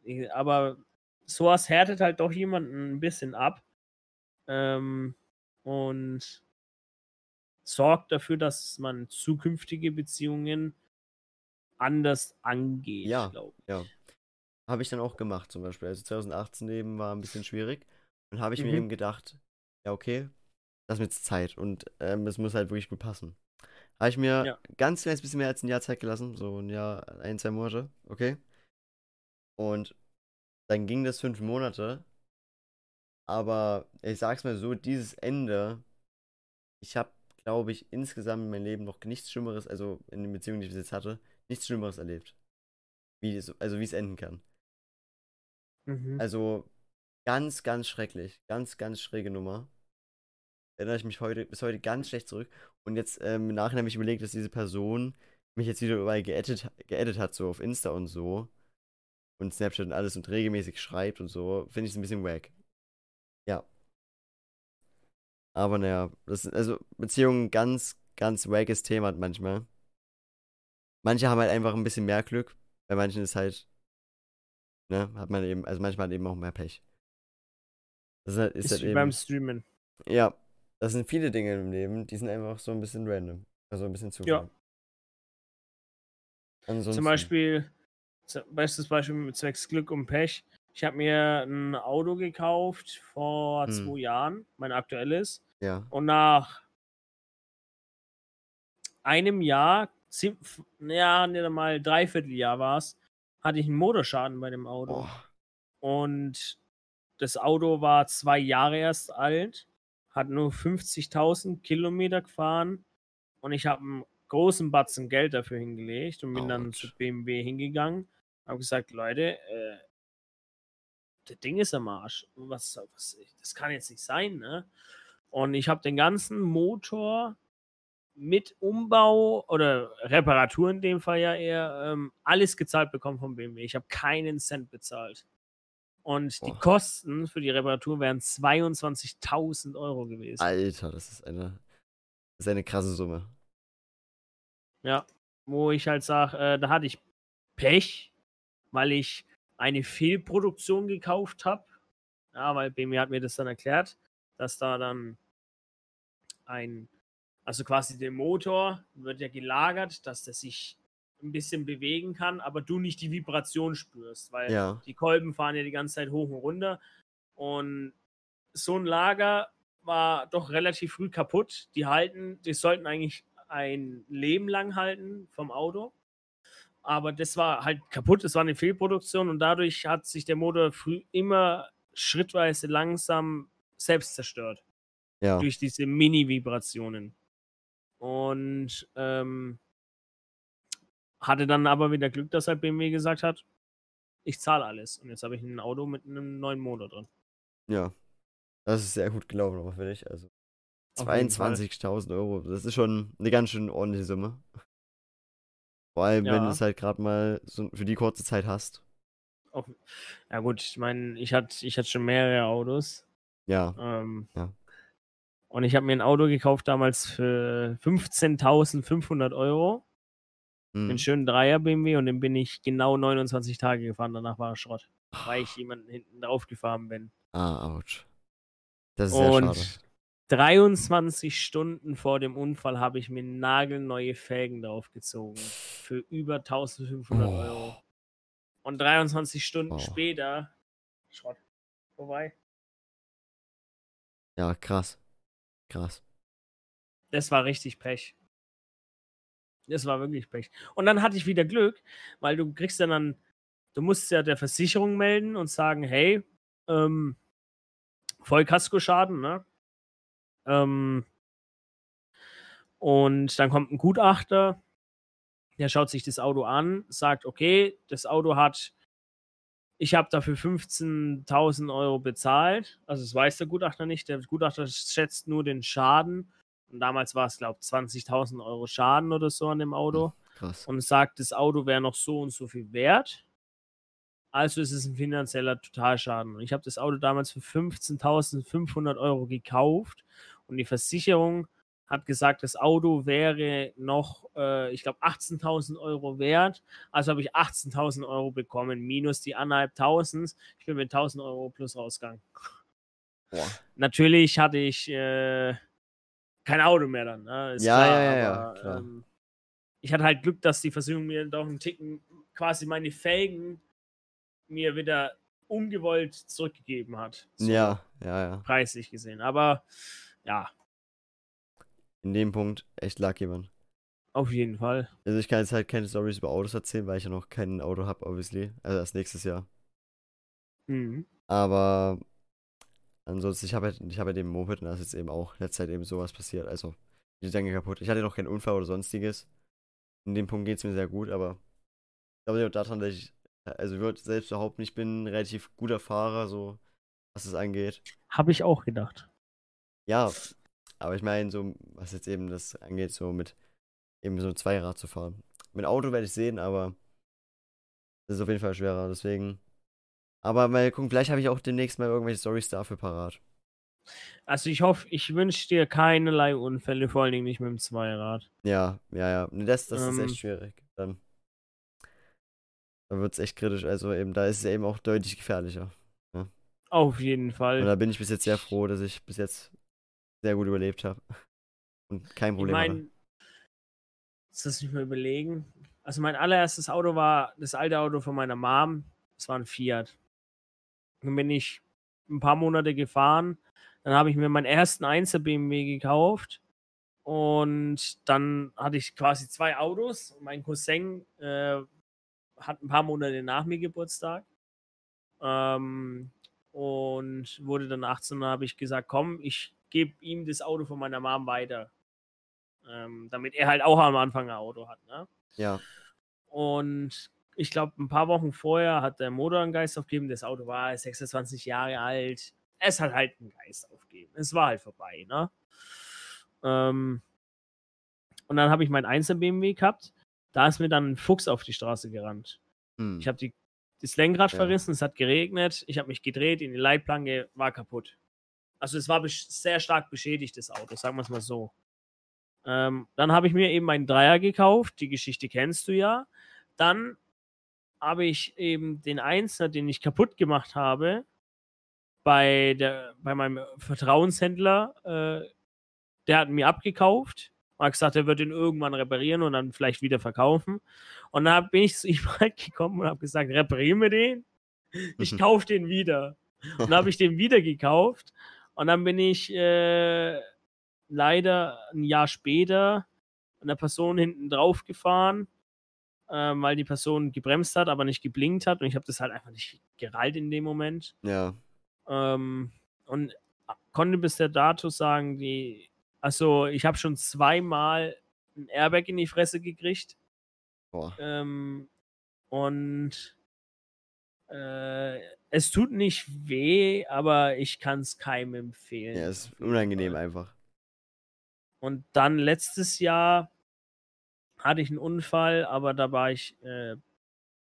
ja. Aber sowas härtet halt doch jemanden ein bisschen ab. Ähm, und sorgt dafür, dass man zukünftige Beziehungen anders angeht, Ja. glaube ich. Ja. Habe ich dann auch gemacht, zum Beispiel. Also 2018 eben war ein bisschen schwierig. Und habe ich mir Mhm. eben gedacht, ja, okay, lass mir jetzt Zeit. Und ähm, es muss halt wirklich gut passen. Habe ich mir Ja. ganz kleines bisschen mehr als ein Jahr Zeit gelassen. So ein Jahr, ein, zwei Monate, okay. Und dann ging das fünf Monate. Aber ich sag's mal so, dieses Ende, ich habe, glaube ich, insgesamt in meinem Leben noch nichts Schlimmeres, also in den Beziehungen, die ich bis jetzt hatte, nichts Schlimmeres erlebt. Wie es, also wie es enden kann. Mhm. Also ganz, ganz schrecklich. Ganz, ganz schräge Nummer. Erinnere ich mich heute, bis heute ganz schlecht zurück. Und jetzt ähm, im Nachhinein habe ich überlegt, dass diese Person mich jetzt wieder überall geedit, geedit hat, so auf Insta und so. Und Snapchat und alles und regelmäßig schreibt und so. Finde ich es ein bisschen wack. Ja. Aber naja, das ist also Beziehungen ganz, ganz wackes Thema manchmal. Manche haben halt einfach ein bisschen mehr Glück. Bei manchen ist halt, ne, hat man eben, also manchmal hat eben auch mehr Pech. Das ist halt, ist Ist halt wie eben, beim Streamen. ja, das sind viele Dinge im Leben, die sind einfach so ein bisschen random. Also ein bisschen Zufall. Ja. Ansonsten, Zum Beispiel, bestes Beispiel mit zwecks Glück und Pech. Ich habe mir ein Auto gekauft vor Hm. zwei Jahren, mein aktuelles. Ja. Und nach einem Jahr, ja, nicht einmal Dreivierteljahr war es, hatte ich einen Motorschaden bei dem Auto. Boah. Und das Auto war zwei Jahre erst alt, hat nur 50.000 Kilometer gefahren und ich habe einen großen Batzen Geld dafür hingelegt und bin dann Autsch. zu BMW hingegangen, habe gesagt, Leute, äh, das Ding ist am Arsch. Was, was, das kann jetzt nicht sein, ne? Und ich habe den ganzen Motor mit Umbau oder Reparatur in dem Fall ja eher ähm, alles gezahlt bekommen vom BMW. Ich habe keinen Cent bezahlt. Und die Boah. Kosten für die Reparatur wären 22.000 Euro gewesen. Alter, das ist eine, das ist eine krasse Summe. Ja, wo ich halt sage, äh, da hatte ich Pech, weil ich eine Fehlproduktion gekauft habe. Ja, weil BMW hat mir das dann erklärt, dass da dann ein, also quasi der Motor wird ja gelagert, dass der sich ein bisschen bewegen kann, aber du nicht die Vibration spürst, weil Ja. die Kolben fahren ja die ganze Zeit hoch und runter. Und so ein Lager war doch relativ früh kaputt. Die halten, die sollten eigentlich ein Leben lang halten vom Auto. Aber das war halt kaputt, es war eine Fehlproduktion und dadurch hat sich der Motor früh immer schrittweise langsam selbst zerstört. Ja. Durch diese Mini-Vibrationen. Und ähm, hatte dann aber wieder Glück, dass halt BMW gesagt hat, ich zahle alles. Und jetzt habe ich ein Auto mit einem neuen Motor drin. Ja. Das ist sehr gut gelaufen, aber für dich. Also Auf jeden Fall. 22.000 Euro, das ist schon eine ganz schön ordentliche Summe. Vor allem, wenn du Ja. es halt gerade mal so für die kurze Zeit hast. Auch, ja gut, ich meine, ich hatte ich hatte schon mehrere Autos. Ja. Ähm, Ja. Und ich habe mir ein Auto gekauft damals für 15.500 Euro. Hm. Den schönen Dreier BMW und den bin ich genau 29 Tage gefahren. Danach war er Schrott, weil ich jemanden hinten drauf gefahren bin. Ah, ouch. Das ist sehr Und schade. 23 Stunden vor dem Unfall habe ich mir nagelneue Felgen draufgezogen. Für über 1500 Oh. Euro. Und 23 Stunden Oh. später. Schrott. Vorbei. Ja, krass. Krass. Das war richtig Pech. Das war wirklich Pech. Und dann hatte ich wieder Glück, weil du kriegst dann, dann du musst ja der Versicherung melden und sagen, hey, ähm, Vollkaskoschaden, ne? Ähm, und dann kommt ein Gutachter, der schaut sich das Auto an, sagt, okay, das Auto hat, ich habe dafür 15.000 Euro bezahlt. Also das weiß der Gutachter nicht. Der Gutachter schätzt nur den Schaden. Und damals war es, glaube ich, 20.000 Euro Schaden oder so an dem Auto Krass. und sagt, das Auto wäre noch so und so viel wert. Also ist es ein finanzieller Totalschaden. Und ich habe das Auto damals für 15.500 Euro gekauft und die Versicherung hat gesagt, das Auto wäre noch, äh, ich glaube, 18.000 Euro wert. Also habe ich 18.000 Euro bekommen, minus die anderthalb Tausend. Ich bin mit 1.000 Euro plus rausgegangen. Boah. Natürlich hatte ich äh, kein Auto mehr dann. Ne? Ist Ja, klar, ja, ja, aber, klar. Ähm, ich hatte halt Glück, dass die Versicherung mir doch einen Ticken quasi meine Felgen mir wieder ungewollt zurückgegeben hat. So Ja, ja, ja. Preislich gesehen. Aber ja, In dem Punkt echt lucky, Mann. auf jeden Fall. Also ich kann jetzt halt keine Stories über Autos erzählen, weil ich ja noch kein Auto habe, obviously. Also erst nächstes Jahr. Mhm. Aber ansonsten, ich habe halt, ich habe halt eben Moped und da ist jetzt eben auch der Zeit eben sowas passiert. Also, die Dinge kaputt. Ich hatte noch keinen Unfall oder sonstiges. In dem Punkt geht es mir sehr gut, aber ich glaube auch daran, dass ich, also ich würde selbst behaupten, ich bin ein relativ guter Fahrer, so was es angeht. Habe ich auch gedacht. Ja, aber ich meine, so, was jetzt eben das angeht, so mit eben so Zweirad zu fahren. Mit Auto werde ich sehen, aber das ist auf jeden Fall schwerer, deswegen. Aber mal gucken, vielleicht habe ich auch demnächst mal irgendwelche Storys dafür parat. Also ich hoffe, ich wünsche dir keinerlei Unfälle, vor allen Dingen nicht mit dem Zweirad. Ja, ja, ja. Nee, das, das ist Ähm. echt schwierig. Dann, dann wird es echt kritisch. Also eben, da ist es eben auch deutlich gefährlicher. Auf jeden Und Fall. da bin ich bis jetzt sehr froh, dass ich bis jetzt sehr gut überlebt habe. Und kein Ich Problem hatte. das nicht mal überlegen. Also mein allererstes Auto war das alte Auto von meiner Mom. Das war ein Fiat. Dann bin ich ein paar Monate gefahren. Dann habe ich mir meinen ersten 1er BMW gekauft. Und dann hatte ich quasi zwei Autos. Mein Cousin äh, hat ein paar Monate nach mir Geburtstag. Ähm, und wurde dann 18 und habe ich gesagt, komm, ich gebe ihm das Auto von meiner Mom weiter. Ähm, damit er halt auch am Anfang ein Auto hat. Ne? Ja, Und ich glaube, ein paar Wochen vorher hat der Motor einen Geist aufgegeben. Das Auto war 26 Jahre alt. Es hat halt einen Geist aufgegeben. Es war halt vorbei. Ne? Ähm, und dann habe ich meinen 1er BMW gehabt. Da ist mir dann ein Fuchs auf die Straße gerannt. hm. Ich habe das Lenkrad Ja. verrissen, es hat geregnet, ich habe mich gedreht in die Leitplanke, war kaputt. Also es war sehr stark beschädigt, das Auto, sagen wir es mal so. Ähm, dann habe ich mir eben einen Dreier gekauft, die Geschichte kennst du ja. Dann habe ich eben den Einser, den ich kaputt gemacht habe, bei, der, bei meinem Vertrauenshändler, äh, der hat mir abgekauft. Hat gesagt, er wird ihn irgendwann reparieren und dann vielleicht wieder verkaufen. Und dann bin ich zu ihm halt gekommen und habe gesagt, reparieren wir den? Ich kaufe den wieder. Und dann habe ich den wieder gekauft. Und dann bin ich äh, leider ein Jahr später an der Person hinten drauf gefahren, ähm, weil die Person gebremst hat, aber nicht geblinkt hat. Und ich habe das halt einfach nicht gerallt in dem Moment. Ja, Ähm, und konnte bis der Dato sagen, die, also ich habe schon zweimal ein Airbag in die Fresse gekriegt. boah. Ähm, und äh, es tut nicht weh, aber ich kann es keinem empfehlen. Ja, ist unangenehm Fall. einfach. Und dann letztes Jahr hatte ich einen Unfall, aber da war ich äh,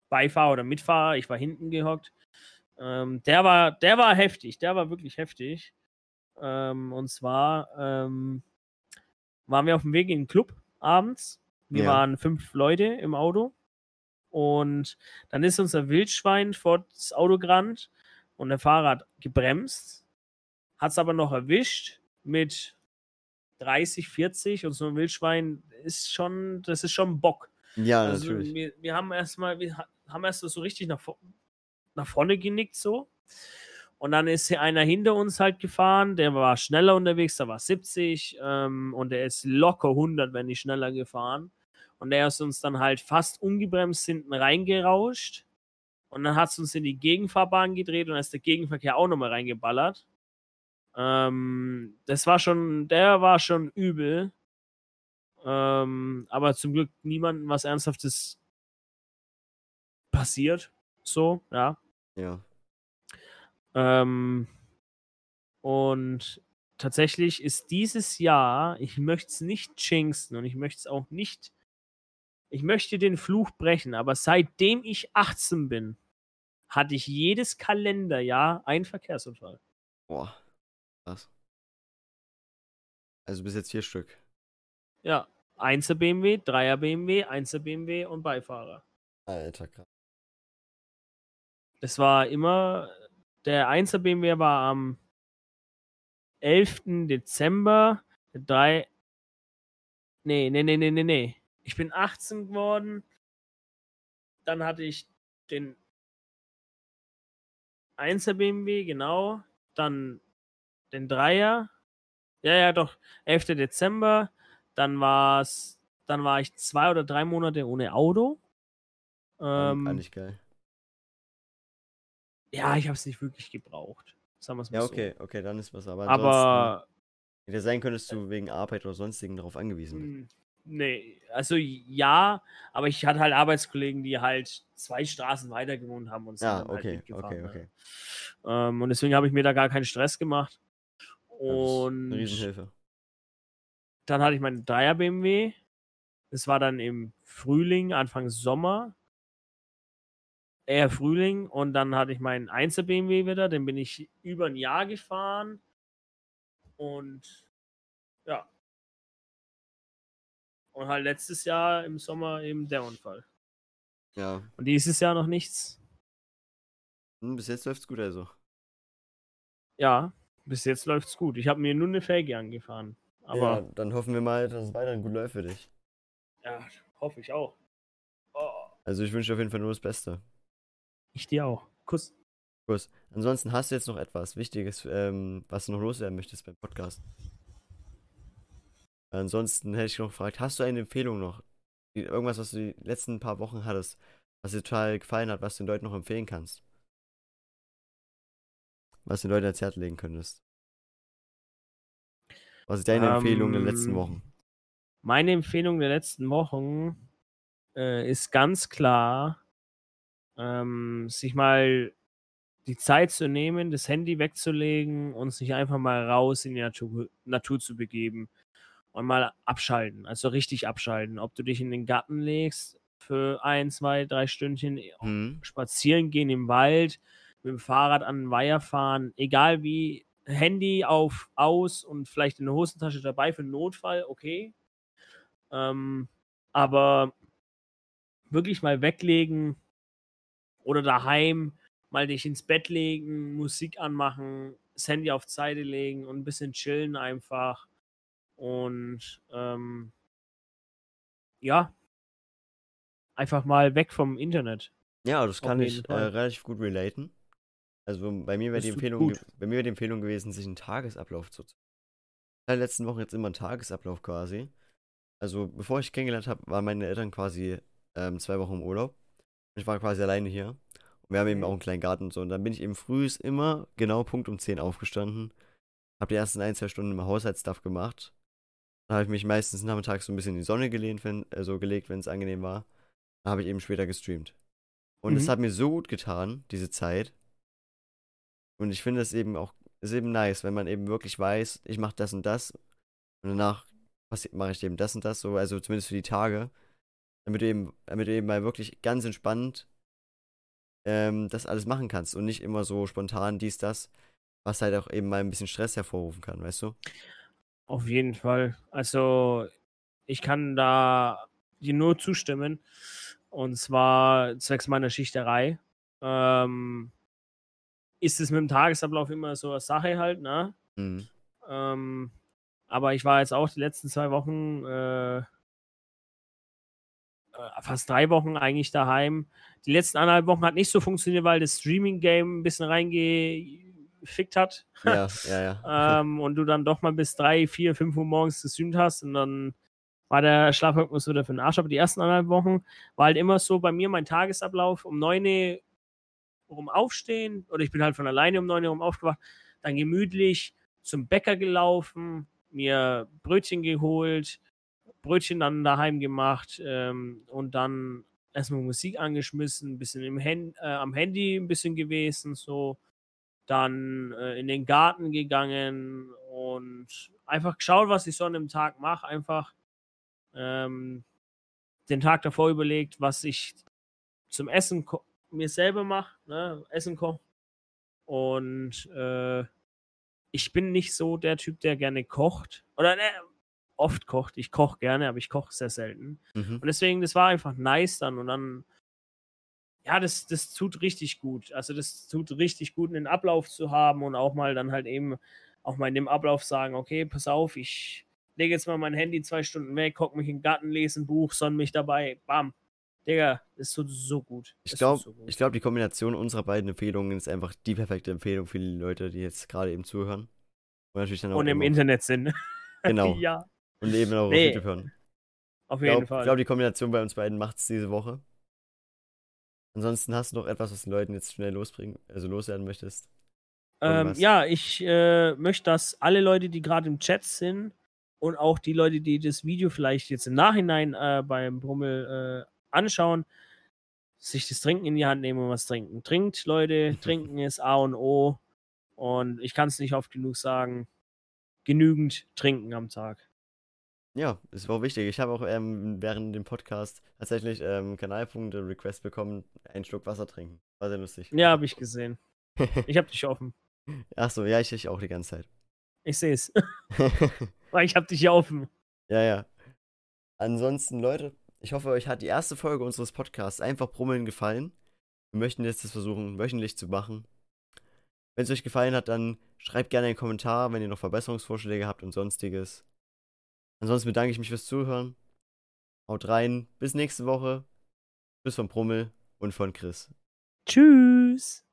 Beifahrer oder Mitfahrer. Ich war hinten gehockt. Ähm, der war, der war heftig. Der war wirklich heftig. Ähm, und zwar ähm, waren wir auf dem Weg in den Club abends. Wir Ja. waren fünf Leute im Auto. Und dann ist unser Wildschwein vor das Auto gerannt und der Fahrer hat gebremst, hat es aber noch erwischt mit 30, 40 und so ein Wildschwein ist schon, das ist schon ein Bock. Ja, Also natürlich. wir, wir haben erstmal, wir ha- haben erst so richtig nach, nach vorne genickt so. Und dann ist hier einer hinter uns halt gefahren, der war schneller unterwegs, der war 70 ähm, und der ist locker 100, wenn nicht schneller gefahren. Und der ist uns dann halt fast ungebremst hinten reingerauscht. Und dann hat es uns in die Gegenfahrbahn gedreht und dann ist der Gegenverkehr auch nochmal reingeballert. Ähm, das war schon, der war schon übel. Ähm, aber zum Glück niemandem was Ernsthaftes passiert. So, ja. Ja. Ähm, und tatsächlich ist dieses Jahr, ich möchte es nicht jinxen und ich möchte es auch nicht, ich möchte den Fluch brechen, aber seitdem ich 18 bin, hatte ich jedes Kalenderjahr einen Verkehrsunfall. Boah. Krass. Also bis jetzt vier Stück. Ja, 1er BMW, 3er BMW, 1er BMW und Beifahrer. Alter, krass. Das war immer, der 1er BMW war am 11. Dezember, der 3, nee, nee, nee, nee, nee, nee. Ich bin 18 geworden, dann hatte ich den 1er BMW, genau, dann den 3er, ja, ja, doch, 11. Dezember, dann war es, dann war ich zwei oder drei Monate ohne Auto. Ähm, nicht geil. ja, ich habe es nicht wirklich gebraucht. Sagen wir es mal Ja, so. okay, okay, dann ist was. Aber, Aber hätte sein könntest du wegen Arbeit oder sonstigen darauf angewiesen bist. Hm, Nee, also ja, aber ich hatte halt Arbeitskollegen, die halt zwei Straßen weiter gewohnt haben und sind Ja, dann halt okay, okay, ne? okay. Ähm, und deswegen habe ich mir da gar keinen Stress gemacht. Und eine Riesenhilfe. dann hatte ich meinen Dreier BMW. Das war dann im Frühling, Anfang Sommer. Eher Frühling. Und dann hatte ich meinen Einzel BMW wieder. Den bin ich über ein Jahr gefahren. Und ja. Und halt letztes Jahr im Sommer eben der Unfall. Ja, Und dieses Jahr noch nichts. hm, bis jetzt läuft's gut also. Ja, bis jetzt läuft's gut. Ich habe mir nur eine Felge angefahren. ja, Aber dann hoffen wir mal, dass es weiterhin gut läuft für dich. ja, hoffe ich auch. Oh, Also ich wünsche dir auf jeden Fall nur das Beste. ich dir auch. Kuss. Kuss. Ansonsten hast du jetzt noch etwas Wichtiges, ähm, was du noch loswerden möchtest beim Podcast. Ansonsten hätte ich noch gefragt, hast du eine Empfehlung noch? Irgendwas, was du die letzten paar Wochen hattest, was dir total gefallen hat, was du den Leuten noch empfehlen kannst? Was du den Leuten ans Herz legen könntest? Was ist deine Empfehlung der letzten Ähm, Wochen? Meine Empfehlung der letzten Wochen äh, ist ganz klar, ähm, sich mal die Zeit zu nehmen, das Handy wegzulegen und sich einfach mal raus in die Natur, Natur zu begeben und mal abschalten, also richtig abschalten. Ob du dich in den Garten legst für ein, zwei, drei Stündchen, Hm? spazieren gehen im Wald, mit dem Fahrrad an den Weiher fahren, egal wie, Handy auf, aus und vielleicht in der Hosentasche dabei für einen Notfall, okay. Ähm, aber wirklich mal weglegen oder daheim mal dich ins Bett legen, Musik anmachen, das Handy auf Seite legen und ein bisschen chillen einfach. Und ähm, ja, einfach mal weg vom Internet. Ja, das kann ich äh, relativ gut relaten. Also bei mir wäre die Empfehlung, bei mir wäre die Empfehlung gewesen, sich einen Tagesablauf zu. In den letzten Wochen jetzt immer einen Tagesablauf quasi. Also bevor ich kennengelernt habe, waren meine Eltern quasi ähm, zwei Wochen im Urlaub. Ich war quasi alleine hier. Und wir haben eben Mhm. auch einen kleinen Garten und so. Und dann bin ich eben frühs immer genau Punkt um 10 aufgestanden. Habe die ersten ein, zwei Stunden immer Haushaltsstuff gemacht. Dann habe ich mich meistens nachmittags so ein bisschen in die Sonne gelehnt, wenn, also gelegt, wenn es angenehm war. Dann habe ich eben später gestreamt. Und es Mhm. hat mir so gut getan, diese Zeit. Und ich finde es eben auch, ist eben nice, wenn man eben wirklich weiß, ich mache das und das. Und danach mache ich eben das und das, so, also zumindest für die Tage. Damit du eben, damit du eben mal wirklich ganz entspannt ähm, das alles machen kannst und nicht immer so spontan dies, das, was halt auch eben mal ein bisschen Stress hervorrufen kann, weißt du? Auf jeden Fall. Also, ich kann da dir nur zustimmen. Und zwar zwecks meiner Schichterei. Ähm, ist es mit dem Tagesablauf immer so eine Sache halt, ne? Mhm. Ähm, aber ich war jetzt auch die letzten zwei Wochen, äh, äh, fast drei Wochen eigentlich daheim. Die letzten anderthalb Wochen hat nicht so funktioniert, weil das Streaming-Game ein bisschen reingefickt hat. Ja, ja, ja. ähm, und du dann doch mal bis drei, vier, fünf Uhr morgens gestreamt hast und dann war der Schlafrhythmus wieder für den Arsch. Aber die ersten anderthalb Wochen war halt immer so bei mir mein Tagesablauf um 9 Uhr rum aufstehen oder ich bin halt von alleine um 9 Uhr rum aufgewacht, dann gemütlich zum Bäcker gelaufen, mir Brötchen geholt, Brötchen dann daheim gemacht ähm, und dann erstmal Musik angeschmissen, ein bisschen im Hand, äh, am Handy ein bisschen gewesen, so dann äh, in den Garten gegangen und einfach geschaut, was ich so an dem Tag mache. Einfach ähm, den Tag davor überlegt, was ich zum Essen mir selber mache, ne? Essen koche. Und äh, ich bin nicht so der Typ, der gerne kocht. Oder ne, oft kocht. Ich koche gerne, aber ich koche sehr selten. Mhm. Und deswegen, das war einfach nice dann. Und dann, ja, das, das tut richtig gut. Also das tut richtig gut, einen Ablauf zu haben und auch mal dann halt eben auch mal in dem Ablauf sagen, okay, pass auf, ich lege jetzt mal mein Handy zwei Stunden weg, guck mich in den Garten, lese ein Buch, sonn mich dabei, bam. Digga, das tut so gut. Ich glaube, so ich glaub, die Kombination unserer beiden Empfehlungen ist einfach die perfekte Empfehlung für die Leute, die jetzt gerade eben zuhören. Und natürlich dann auch und im Internet sind. Genau. ja, Und eben auch Nee, auf YouTube hören. auf Ich jeden glaube, Fall. glaub, die Kombination bei uns beiden macht es diese Woche. Ansonsten hast du noch etwas, was den Leuten jetzt schnell losbringen, also loswerden möchtest. Ähm, ja, ich äh, möchte, dass alle Leute, die gerade im Chat sind und auch die Leute, die das Video vielleicht jetzt im Nachhinein äh, beim Brummel äh, anschauen, sich das Trinken in die Hand nehmen und was trinken. Trinkt, Leute, trinken ist A und O. Und ich kann es nicht oft genug sagen. Genügend trinken am Tag. Ja, es war auch wichtig. Ich habe auch ähm, während dem Podcast tatsächlich ähm, Kanalpunkte-Request bekommen, einen Schluck Wasser trinken. War sehr lustig. Ja, habe ich gesehen. Ich habe dich offen. Ach so, ja, ich, ich auch die ganze Zeit. Ich sehe es. Weil ich habe dich hier offen. ja, ja. Ansonsten, Leute, ich hoffe, euch hat die erste Folge unseres Podcasts einfach Brummeln gefallen. Wir möchten jetzt das versuchen, wöchentlich zu machen. Wenn es euch gefallen hat, dann schreibt gerne einen Kommentar, wenn ihr noch Verbesserungsvorschläge habt und sonstiges. Ansonsten bedanke ich mich fürs Zuhören. Haut rein. Bis nächste Woche. Bis von Brummel und von Chris. Tschüss.